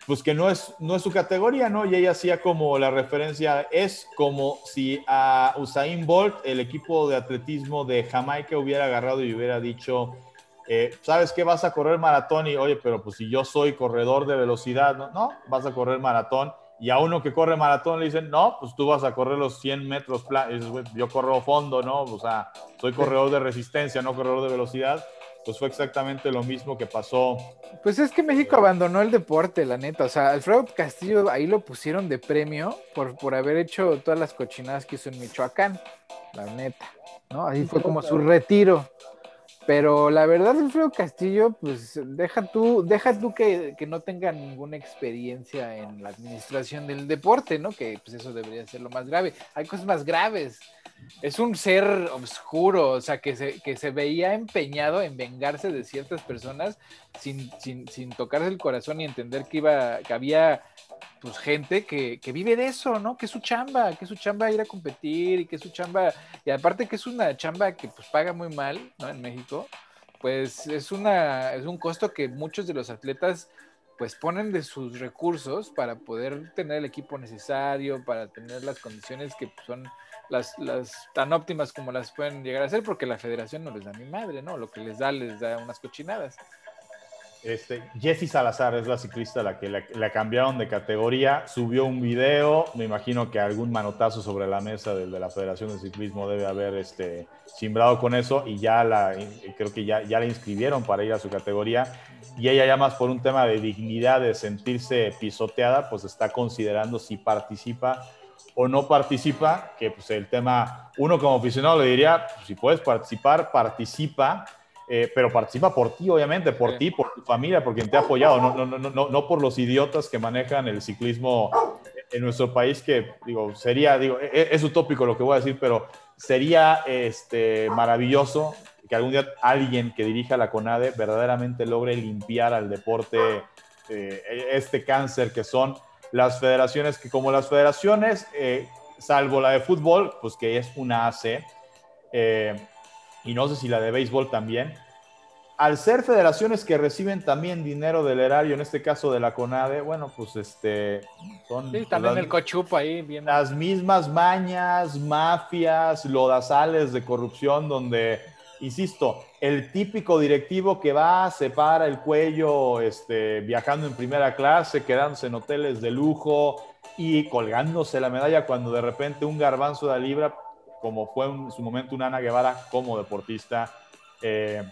pues que no es, no es su categoría, ¿no? Y ella hacía como la referencia, es como si a Usain Bolt, el equipo de atletismo de Jamaica, hubiera agarrado y hubiera dicho, eh, ¿sabes qué? Vas a correr maratón y, oye, pero pues si yo soy corredor de velocidad, ¿no? No, vas a correr maratón. Y a uno que corre maratón le dicen, no, pues tú vas a correr los 100 metros, yo corro fondo, ¿no? O sea, soy corredor de resistencia, no corredor de velocidad pues fue exactamente lo mismo que pasó. Pues es que México abandonó el deporte, la neta. O sea, Alfredo Castillo ahí lo pusieron de premio por, por haber hecho todas las cochinadas que hizo en Michoacán, la neta. ¿no? Ahí fue como su retiro. Pero la verdad, Alfredo Castillo, pues deja tú, deja tú que, que, no tenga ninguna experiencia en la administración del deporte, ¿no? Que pues eso debería ser lo más grave. Hay cosas más graves es un ser oscuro, o sea, que se, que se veía empeñado en vengarse de ciertas personas sin, sin, sin tocarse el corazón y entender que, iba, que había pues, gente que, que, vive de eso, ¿no? Que es su chamba, que es su chamba ir a competir y que es su chamba, y aparte que es una chamba que pues paga muy mal, ¿no? En México, pues es, una, es un costo que muchos de los atletas pues ponen de sus recursos para poder tener el equipo necesario, para tener las condiciones que son las, las tan óptimas como las pueden llegar a ser, porque la federación no les da ni madre, ¿no? Lo que les da, les da unas cochinadas. Este, Jessie Salazar es la ciclista a la que la, cambiaron de categoría, subió un video, me imagino que algún manotazo sobre la mesa de, de la Federación de Ciclismo debe haber este, simbrado con eso y ya la, creo que ya, ya la inscribieron para ir a su categoría y ella ya más por un tema de dignidad, de sentirse pisoteada, pues está considerando si participa o no participa, que pues el tema, uno como aficionado le diría, pues, si puedes participar, participa, eh, pero participa por ti, obviamente, por ti, por tu familia, por quien te ha apoyado, no, no, no, no, no por los idiotas que manejan el ciclismo en nuestro país, que digo, sería, digo, e, e, es, utópico lo que voy a decir, pero sería este, maravilloso que algún día alguien que dirija la CONADE verdaderamente logre limpiar al deporte eh, este cáncer que son las federaciones, que como las federaciones, eh, salvo la de fútbol, pues que es una AC, eh, y no sé si la de béisbol también, al ser federaciones que reciben también dinero del erario, en este caso de la CONADE, bueno, pues este, son también el cochupo ahí. Bien. Las mismas mañas, mafias, lodazales de corrupción donde insisto, el típico directivo que va, se para el cuello, este, viajando en primera clase, quedándose en hoteles de lujo y colgándose la medalla cuando de repente un garbanzo de libra, como fue en su momento una Ana Guevara como deportista, eh,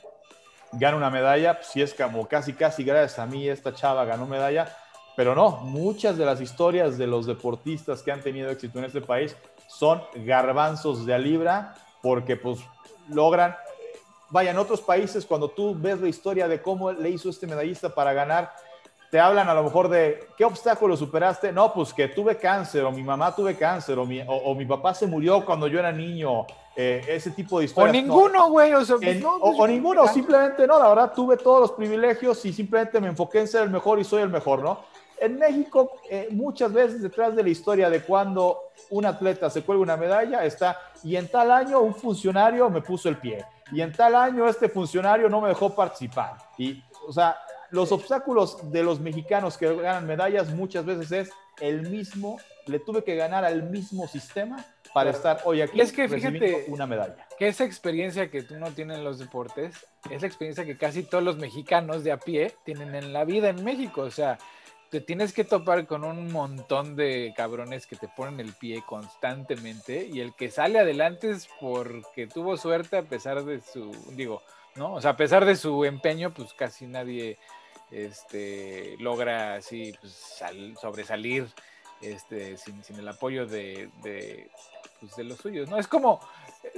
gana una medalla, si es como casi, casi gracias a mí esta chava ganó medalla, pero no, muchas de las historias de los deportistas que han tenido éxito en este país son garbanzos de libra porque pues logran, vaya, en otros países cuando tú ves la historia de cómo le hizo este medallista para ganar, te hablan a lo mejor de qué obstáculo superaste. No, pues que tuve cáncer, o mi mamá tuve cáncer, o mi, o, mi papá se murió cuando yo era niño. Eh, ese tipo de historias. O ninguno, güey. O, o, ninguno, simplemente no. La verdad, tuve todos los privilegios y simplemente me enfoqué en ser el mejor y soy el mejor, ¿no? En México, eh, muchas veces detrás de la historia de cuando un atleta se cuelga una medalla, está, y en tal año un funcionario me puso el pie, y en tal año este funcionario no me dejó participar. Y, o sea, los obstáculos de los mexicanos que ganan medallas muchas veces es el mismo, le tuve que ganar al mismo sistema para estar hoy aquí es que fíjate una medalla. Que esa experiencia que tú no tienes en los deportes es la experiencia que casi todos los mexicanos de a pie tienen en la vida en México. O sea, te tienes que topar con un montón de cabrones que te ponen el pie constantemente y el que sale adelante es porque tuvo suerte a pesar de su, digo, ¿no? O sea, a pesar de su empeño, pues casi nadie este, logra así pues, sobresalir este, sin, el apoyo de, de, pues, de, los suyos, ¿no? Es como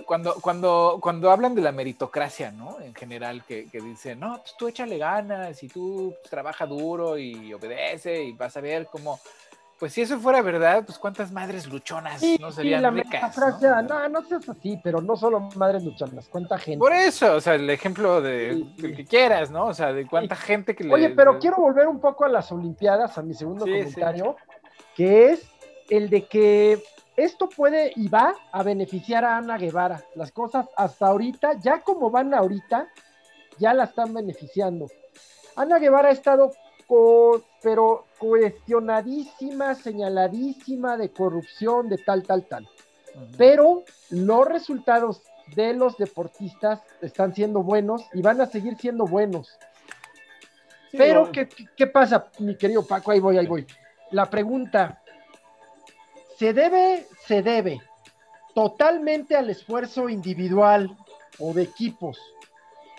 cuando, cuando, cuando hablan de la meritocracia, ¿no? En general, que, que dicen, no, pues tú échale ganas y tú pues, trabaja duro y obedece y vas a ver cómo pues si eso fuera verdad, pues cuántas madres luchonas no serían la ricas. ¿no? ¿no? no, seas así, pero no solo madres luchonas, cuánta gente. Por eso, o sea, el ejemplo de que quieras, ¿no? O sea, de cuánta gente que le. Oye, pero quiero volver un poco a las Olimpiadas, a mi segundo comentario, que es el de que esto puede y va a beneficiar a Ana Guevara. Las cosas hasta ahorita, ya como van ahorita, ya la están beneficiando. Ana Guevara ha estado pero cuestionadísima, señaladísima de corrupción, de tal, tal, tal. Pero los resultados de los deportistas están siendo buenos y van a seguir siendo buenos. pero, ¿qué, ¿qué pasa, mi querido Paco? Ahí voy, ahí voy. La pregunta, ¿se debe, se debe totalmente al esfuerzo individual o de equipos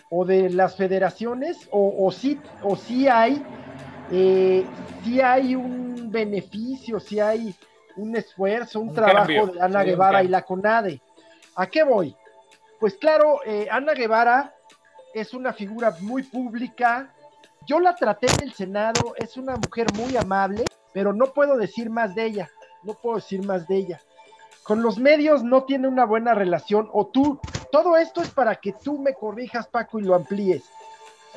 o de las federaciones o, o, sí, o sí hay eh, si hay un beneficio, si hay un esfuerzo, un, trabajo de Ana Guevara y la CONADE. ¿A qué voy? Pues claro, eh, Ana Guevara es una figura muy pública. Yo la traté en el Senado, es una mujer muy amable, pero no puedo decir más de ella, no puedo decir más de ella. Con los medios no tiene una buena relación, o tú, todo esto es para que tú me corrijas, Paco, y lo amplíes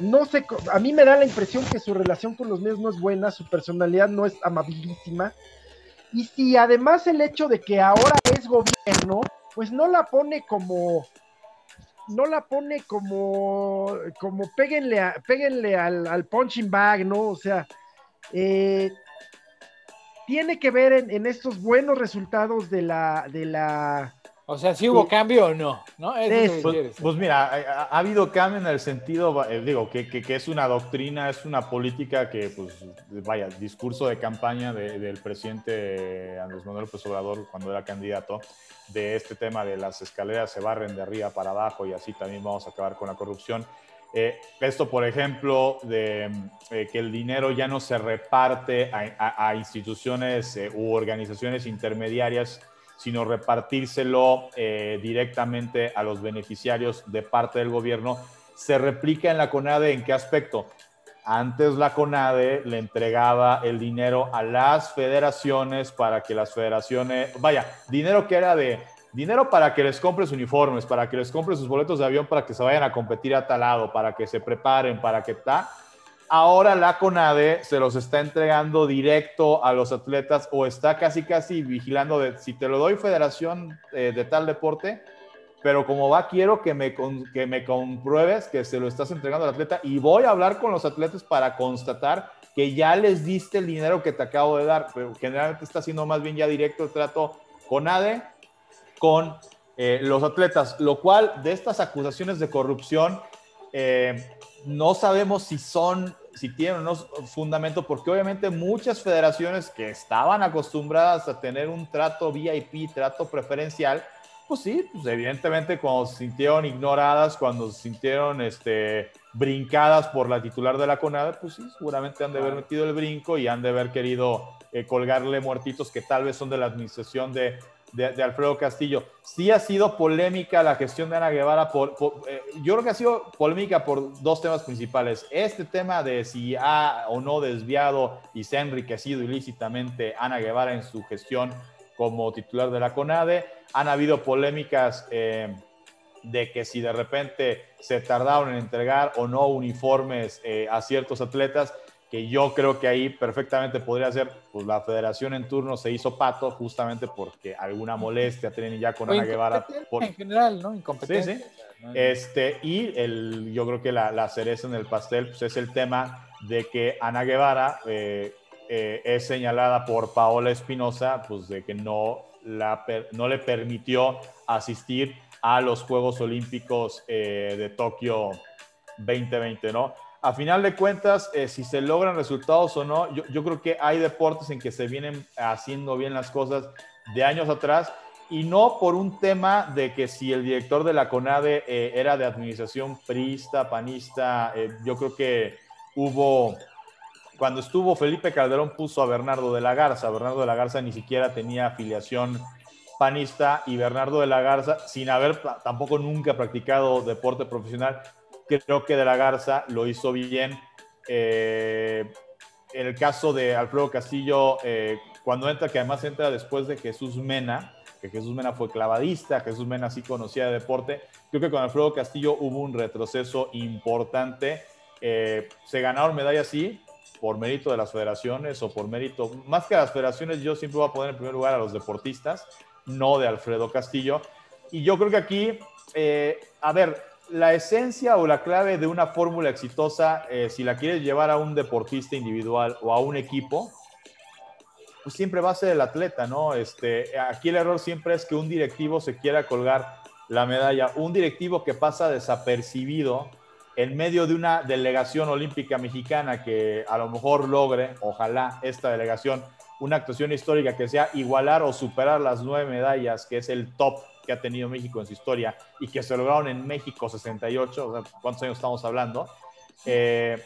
no sé, a mí me da la impresión que su relación con los medios no es buena, su personalidad no es amabilísima. Y si además el hecho de que ahora es gobierno, pues no la pone como, no la pone como, como péguenle, a, al, punching bag, ¿no? O sea, eh, tiene que ver en, en, estos buenos resultados de la, de la, o sea, si hubo cambio o no, ¿no? Pues, pues, mira, ha, habido cambio en el sentido, eh, digo, que, que, es una doctrina, es una política que, pues, vaya, discurso de campaña del presidente Andrés Manuel López Obrador cuando era candidato, de este tema de las escaleras se barren de arriba para abajo y así también vamos a acabar con la corrupción. Eh, esto, por ejemplo, de eh, que el dinero ya no se reparte a, instituciones u organizaciones intermediarias, sino repartírselo eh, directamente a los beneficiarios de parte del gobierno. ¿Se replica en la CONADE en qué aspecto? Antes la CONADE le entregaba el dinero a las federaciones para que las federaciones, vaya, dinero que era de dinero para que les compres uniformes, para que les compres sus boletos de avión, para que se vayan a competir a tal lado, para que se preparen, para que está ahora la CONADE se los está entregando directo a los atletas o está casi casi vigilando de si te lo doy federación eh, de tal deporte, pero como va quiero que me, que me compruebes que se lo estás entregando al atleta y voy a hablar con los atletas para constatar que ya les diste el dinero que te acabo de dar, pero generalmente está haciendo más bien ya directo el trato CONADE con eh, los atletas, lo cual de estas acusaciones de corrupción eh, no sabemos si son, si tienen o no fundamento, porque obviamente muchas federaciones que estaban acostumbradas a tener un trato VIP, trato preferencial, pues sí, pues evidentemente cuando se sintieron ignoradas, cuando se sintieron este, brincadas por la titular de la CONADE, pues sí, seguramente han de haber metido el brinco y han de haber querido eh, colgarle muertitos que tal vez son de la administración de, de, Alfredo Castillo. Sí ha sido polémica la gestión de Ana Guevara, por, eh, yo creo que ha sido polémica por dos temas principales. Este tema de si ha o no desviado y se ha enriquecido ilícitamente Ana Guevara en su gestión como titular de la CONADE. Han habido polémicas eh, de que si de repente se tardaron en entregar o no uniformes eh, a ciertos atletas, que yo creo que ahí perfectamente podría ser, pues la federación en turno se hizo pato justamente porque alguna molestia tienen ya con Ana Guevara. En general, ¿no? Incompetencia. Sí, sí. Este, y el, yo creo que la, la, cereza en el pastel pues es el tema de que Ana Guevara eh, eh, es señalada por Paola Espinosa, pues de que no, la, no le permitió asistir a los Juegos Olímpicos eh, de Tokio 2020, ¿no? A final de cuentas, eh, si se logran resultados o no, yo, creo que hay deportes en que se vienen haciendo bien las cosas de años atrás y no por un tema de que si el director de la CONADE era de administración priista, panista, yo creo que hubo cuando estuvo Felipe Calderón puso a Bernardo de la Garza. Bernardo de la Garza ni siquiera tenía afiliación panista y Bernardo de la Garza, sin haber tampoco nunca practicado deporte profesional, creo que de la Garza lo hizo bien. Eh, en el caso de Alfredo Castillo, eh, cuando entra, que además entra después de Jesús Mena, que Jesús Mena fue clavadista, Jesús Mena sí conocía de deporte, creo que con Alfredo Castillo hubo un retroceso importante. Eh, se ganaron medallas, sí, por mérito de las federaciones o por mérito, más que las federaciones, yo siempre voy a poner en primer lugar a los deportistas, no de Alfredo Castillo. Y yo creo que aquí, eh, a ver, la esencia o la clave de una fórmula exitosa, eh, si la quieres llevar a un deportista individual o a un equipo, pues siempre va a ser el atleta, ¿no? Este, aquí el error siempre es que un directivo se quiera colgar la medalla, un directivo que pasa desapercibido en medio de una delegación olímpica mexicana que a lo mejor logre, ojalá, esta delegación, una actuación histórica que sea igualar o superar las nueve medallas, que es el top que ha tenido México en su historia y que se lograron en México 68, o sea, ¿cuántos años estamos hablando? Eh,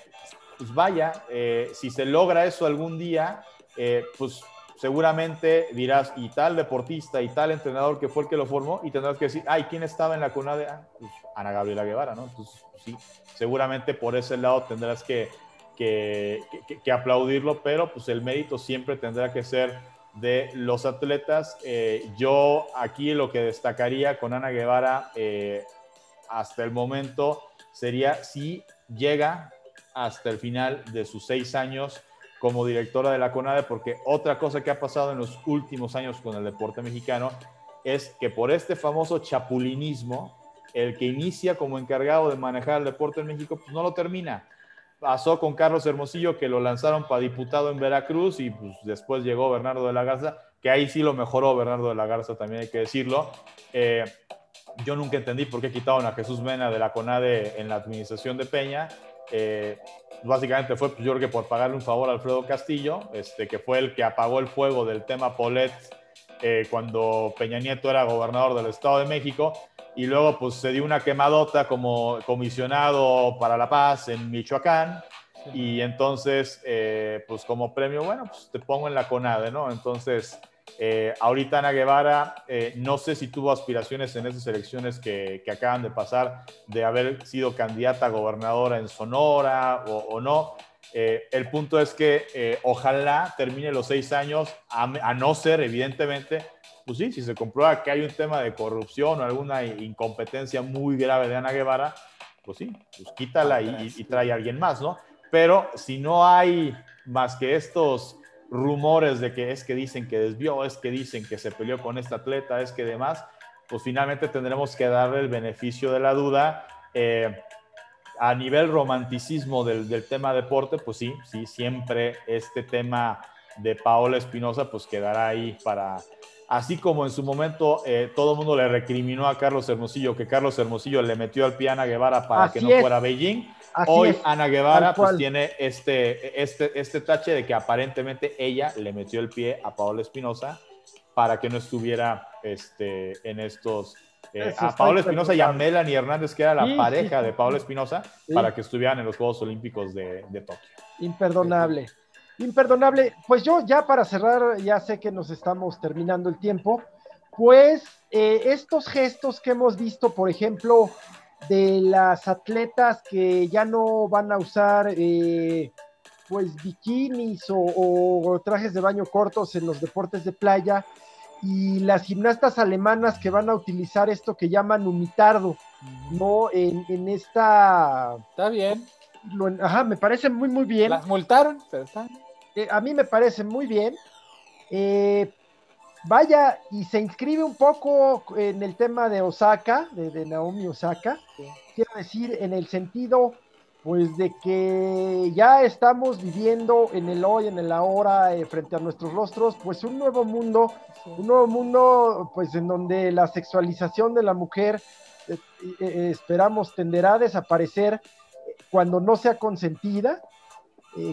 pues vaya, eh, si se logra eso algún día, eh, pues seguramente dirás, y tal deportista y tal entrenador que fue el que lo formó, y tendrás que decir, ay, ¿quién estaba en la cuna de ah, pues, Ana Gabriela Guevara, ¿no? Entonces, pues, sí, seguramente por ese lado tendrás que, que, aplaudirlo, pero pues el mérito siempre tendrá que ser de los atletas. Eh, yo aquí lo que destacaría con Ana Guevara eh, hasta el momento sería si llega hasta el final de sus seis años como directora de la CONADE, porque otra cosa que ha pasado en los últimos años con el deporte mexicano es que por este famoso chapulinismo, el que inicia como encargado de manejar el deporte en México, pues no lo termina. Pasó con Carlos Hermosillo, que lo lanzaron para diputado en Veracruz, y pues después llegó Bernardo de la Garza, que ahí sí lo mejoró Bernardo de la Garza, también hay que decirlo. Eh, yo nunca entendí por qué quitaron a Jesús Mena de la CONADE en la administración de Peña. Eh, básicamente fue, pues, creo que por pagarle un favor a Alfredo Castillo, este, que fue el que apagó el fuego del tema Polet eh, cuando Peña Nieto era gobernador del Estado de México y luego pues se dio una quemadota como comisionado para la paz en Michoacán y entonces eh, pues como premio, bueno, pues te pongo en la CONADE, ¿no? Entonces, eh, ahorita Ana Guevara, eh, no sé si tuvo aspiraciones en esas elecciones que, que, acaban de pasar de haber sido candidata a gobernadora en Sonora o, o no. el punto es que ojalá termine los seis años, a, a no ser evidentemente pues sí, si se comprueba que hay un tema de corrupción o alguna incompetencia muy grave de Ana Guevara, pues sí, pues quítala y, trae a alguien más, ¿no? Pero si no hay más que estos rumores de que es que dicen que desvió, es que dicen que se peleó con esta atleta, es que demás, pues finalmente tendremos que darle el beneficio de la duda. Eh, a nivel romanticismo del, del, tema deporte, pues sí, sí, siempre este tema de Paola Espinosa, pues quedará ahí para, así como en su momento eh, todo el mundo le recriminó a Carlos Hermosillo, que Carlos Hermosillo le metió al pie a Ana Guevara para que no fuera Beijing. Hoy Ana Guevara pues tiene este, este, este tache de que aparentemente ella le metió el pie a Paola Espinosa para que no estuviera este, en estos... Eh, a Paola Espinosa y a Melanie Hernández, que era la pareja de Paola Espinosa, para que estuvieran en los Juegos Olímpicos de, de Tokio. Imperdonable. Imperdonable. Pues yo ya para cerrar, ya sé que nos estamos terminando el tiempo, pues eh, estos gestos que hemos visto, por ejemplo, de las atletas que ya no van a usar eh, pues bikinis o, trajes de baño cortos en los deportes de playa y las gimnastas alemanas que van a utilizar esto que llaman unitardo, ¿no? En, en esta... Está bien. Ajá, me parece muy, muy bien. Las multaron, pero están... Eh, a mí me parece muy bien. Eh, vaya, y se inscribe un poco en el tema de Osaka, de, Naomi Osaka. Quiero decir, en el sentido, pues, de que ya estamos viviendo en el hoy, en el ahora, eh, frente a nuestros rostros, pues un nuevo mundo, un nuevo mundo, pues, en donde la sexualización de la mujer, esperamos, tenderá a desaparecer cuando no sea consentida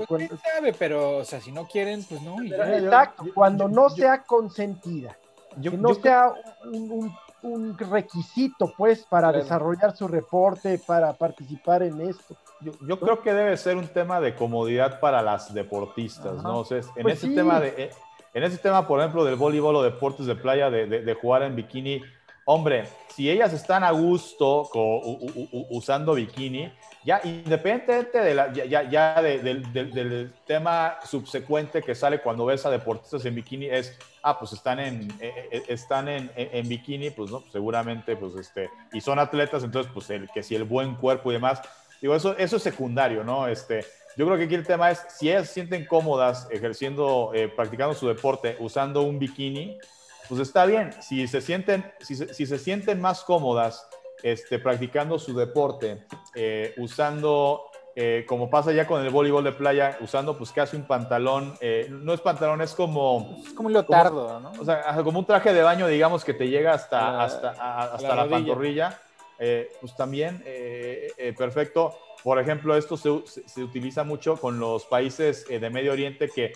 pues sabe, pero, o sea, si no quieren, pues no. exacto, cuando no sea consentida, que no sea un, un, requisito, pues, para desarrollar su reporte, para participar en esto. Yo, creo que debe ser un tema de comodidad para las deportistas, ¿no? O sea, en pues ese tema de, eh, en ese tema, por ejemplo, del voleibol o deportes de playa, de, de, jugar en bikini, hombre, si ellas están a gusto usando bikini, ya independientemente de la, ya, ya del, tema subsecuente que sale cuando ves a deportistas en bikini es, ah, pues están en, eh, están en, en, bikini, pues no, seguramente, pues este, y son atletas, entonces, pues el, que si el buen cuerpo y demás, digo, eso, eso es secundario, ¿no? Este, yo creo que aquí el tema es, si ellas se sienten cómodas ejerciendo, eh, practicando su deporte usando un bikini, pues está bien. Si se sienten, si si se sienten más cómodas este, practicando su deporte, eh, usando, eh, como pasa ya con el voleibol de playa, usando pues casi un pantalón, eh, no es pantalón, es como... Es como un leotardo, ¿no? O sea, como un traje de baño, digamos, que te llega hasta, hasta, hasta la, pantorrilla, pues también perfecto. Por ejemplo, esto se, se, utiliza mucho con los países de Medio Oriente que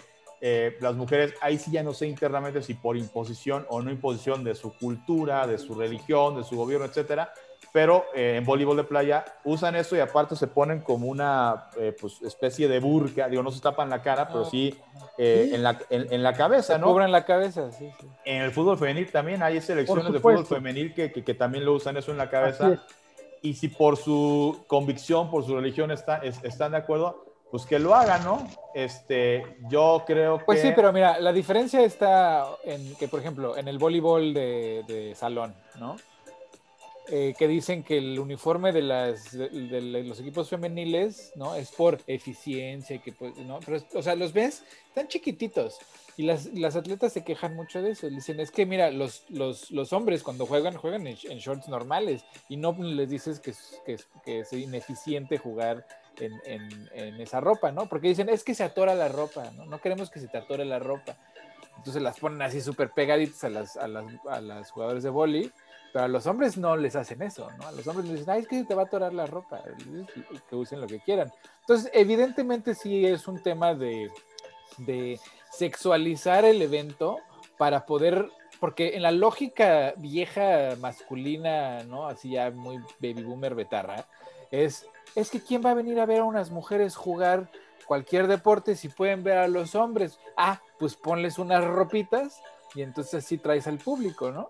las mujeres, ahí sí ya no sé internamente si por imposición o no imposición de su cultura, de su religión, de su gobierno, etcétera, pero eh, en voleibol de playa usan eso y aparte se ponen como una eh, pues, especie de burka, digo, no se tapan la cara, pero sí, eh, En, la, en, la cabeza, ¿no? Cubren la cabeza, sí, sí. En el fútbol femenil también hay selecciones de fútbol femenil que, que, también lo usan eso en la cabeza. Y si por su convicción, por su religión está, están de acuerdo, pues que lo hagan, ¿no? Este, yo creo que... Pues sí, pero mira, la diferencia está en que, por ejemplo, en el voleibol de, de salón, ¿no? Eh, que dicen que el uniforme de, las, de, los equipos femeniles, ¿no? Es por eficiencia, que pues, ¿no? Pero, o sea, los ves, están chiquititos. Y las, las, atletas se quejan mucho de eso. Dicen, es que mira, los, los, los hombres cuando juegan, juegan en, shorts normales y no les dices que, que, que es ineficiente jugar en, esa ropa, ¿no? Porque dicen, es que se atora la ropa, ¿no? No queremos que se te atore la ropa. Entonces las ponen así súper pegaditas a las, a las, a las jugadores de boli pero a los hombres no les hacen eso, ¿no? A los hombres les dicen, ay, es que te va a atorar la ropa, que usen lo que quieran. Entonces, evidentemente sí es un tema de, de sexualizar el evento para poder, porque en la lógica vieja masculina, ¿no? Así ya muy baby boomer betarra, es, es que ¿quién va a venir a ver a unas mujeres jugar cualquier deporte si pueden ver a los hombres? Ah, pues ponles unas ropitas y entonces así traes al público, ¿no?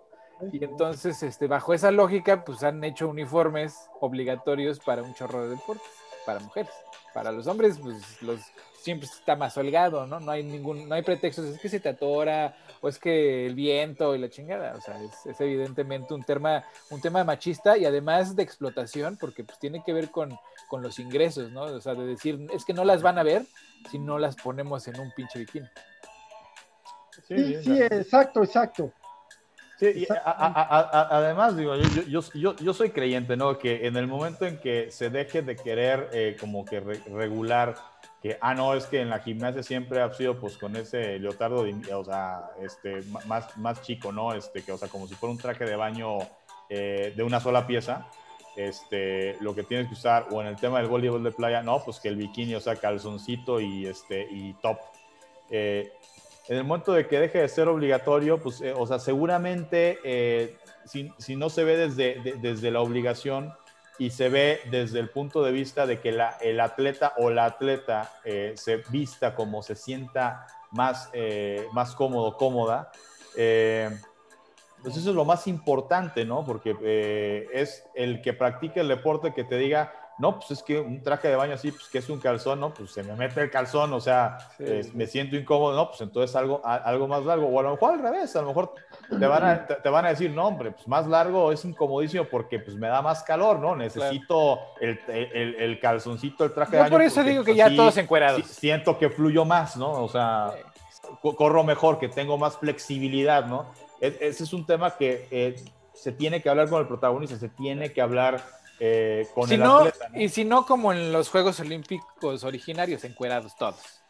Y entonces, este, bajo esa lógica, pues han hecho uniformes obligatorios para un chorro de deportes, para mujeres. Para los hombres, pues los siempre está más holgado, ¿no? No hay ningún, no hay pretextos, es que se te atora, o es que el viento y la chingada. O sea, es, evidentemente un tema, un tema machista y además de explotación, porque pues tiene que ver con, con los ingresos, ¿no? O sea, de decir, es que no las van a ver si no las ponemos en un pinche bikini. Sí, sí, exacto, exacto. Sí, además, digo, yo, yo, yo, soy creyente, ¿no? Que en el momento en que se deje de querer eh, como que regular que, ah, no, es que en la gimnasia siempre ha sido pues con ese leotardo, o sea, este, más, más chico, ¿no? Este, que, o sea, como si fuera un traje de baño eh, de una sola pieza, este, lo que tienes que usar, o en el tema del voleibol de playa, no, pues que el bikini, o sea, calzoncito y, este, y top. Eh, en el momento de que deje de ser obligatorio, pues, eh, o sea, seguramente eh, si, si, no se ve desde, desde la obligación y se ve desde el punto de vista de que la, el atleta o la atleta se vista como se sienta más, más cómodo, cómoda, pues eso es lo más importante, ¿no? Porque es el que practica el deporte que te diga, no, pues es que un traje de baño así, pues que es un calzón, ¿no? Pues se me mete el calzón, o sea, me siento incómodo, ¿no? Pues entonces algo, algo más largo. O a lo mejor al revés, a lo mejor te van a, te, van a decir, no, hombre, pues más largo es incomodísimo porque pues me da más calor, ¿no? Necesito el, el, el, calzoncito, el traje de baño. por eso digo que ya todos encuerados. Siento que fluyo más, ¿no? O sea, corro mejor, que tengo más flexibilidad, ¿no? E, ese es un tema que eh, se tiene que hablar con el protagonista, se tiene que hablar eh, con el atleta. Y si no, como en los Juegos Olímpicos originarios, encuerados todos.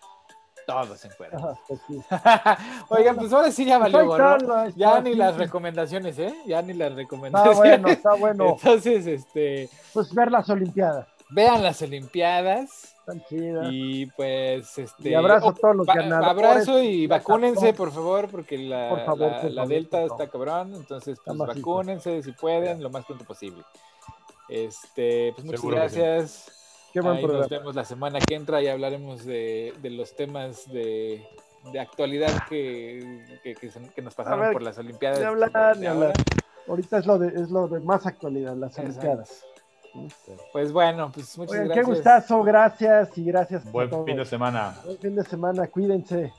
Todos encuerados. Pues Oigan, pues ahora sí ya valió, ¿no? Ya ni las recomendaciones, ¿eh? Ya ni las recomendaciones. Está bueno, está bueno. Entonces, este... Pues ver las Olimpiadas. Vean las Olimpiadas. Y pues, este. Y abrazo a todos los ganadores. Abrazo y vacúnense, por favor, porque la, la, Delta está cabrón. Entonces, pues vacúnense si pueden, lo más pronto posible. Este, pues muchas gracias. Qué buen Ahí nos vemos la semana que entra y hablaremos de, de los temas de, de actualidad que, que, que, nos pasaron por las Olimpiadas. Ni hablar, ni hablar. Ahorita es lo de, es lo de más actualidad, las Olimpiadas. Pues bueno, pues muchas gracias. Qué gustazo, gracias y gracias. Buen fin de semana. Buen fin de semana, cuídense.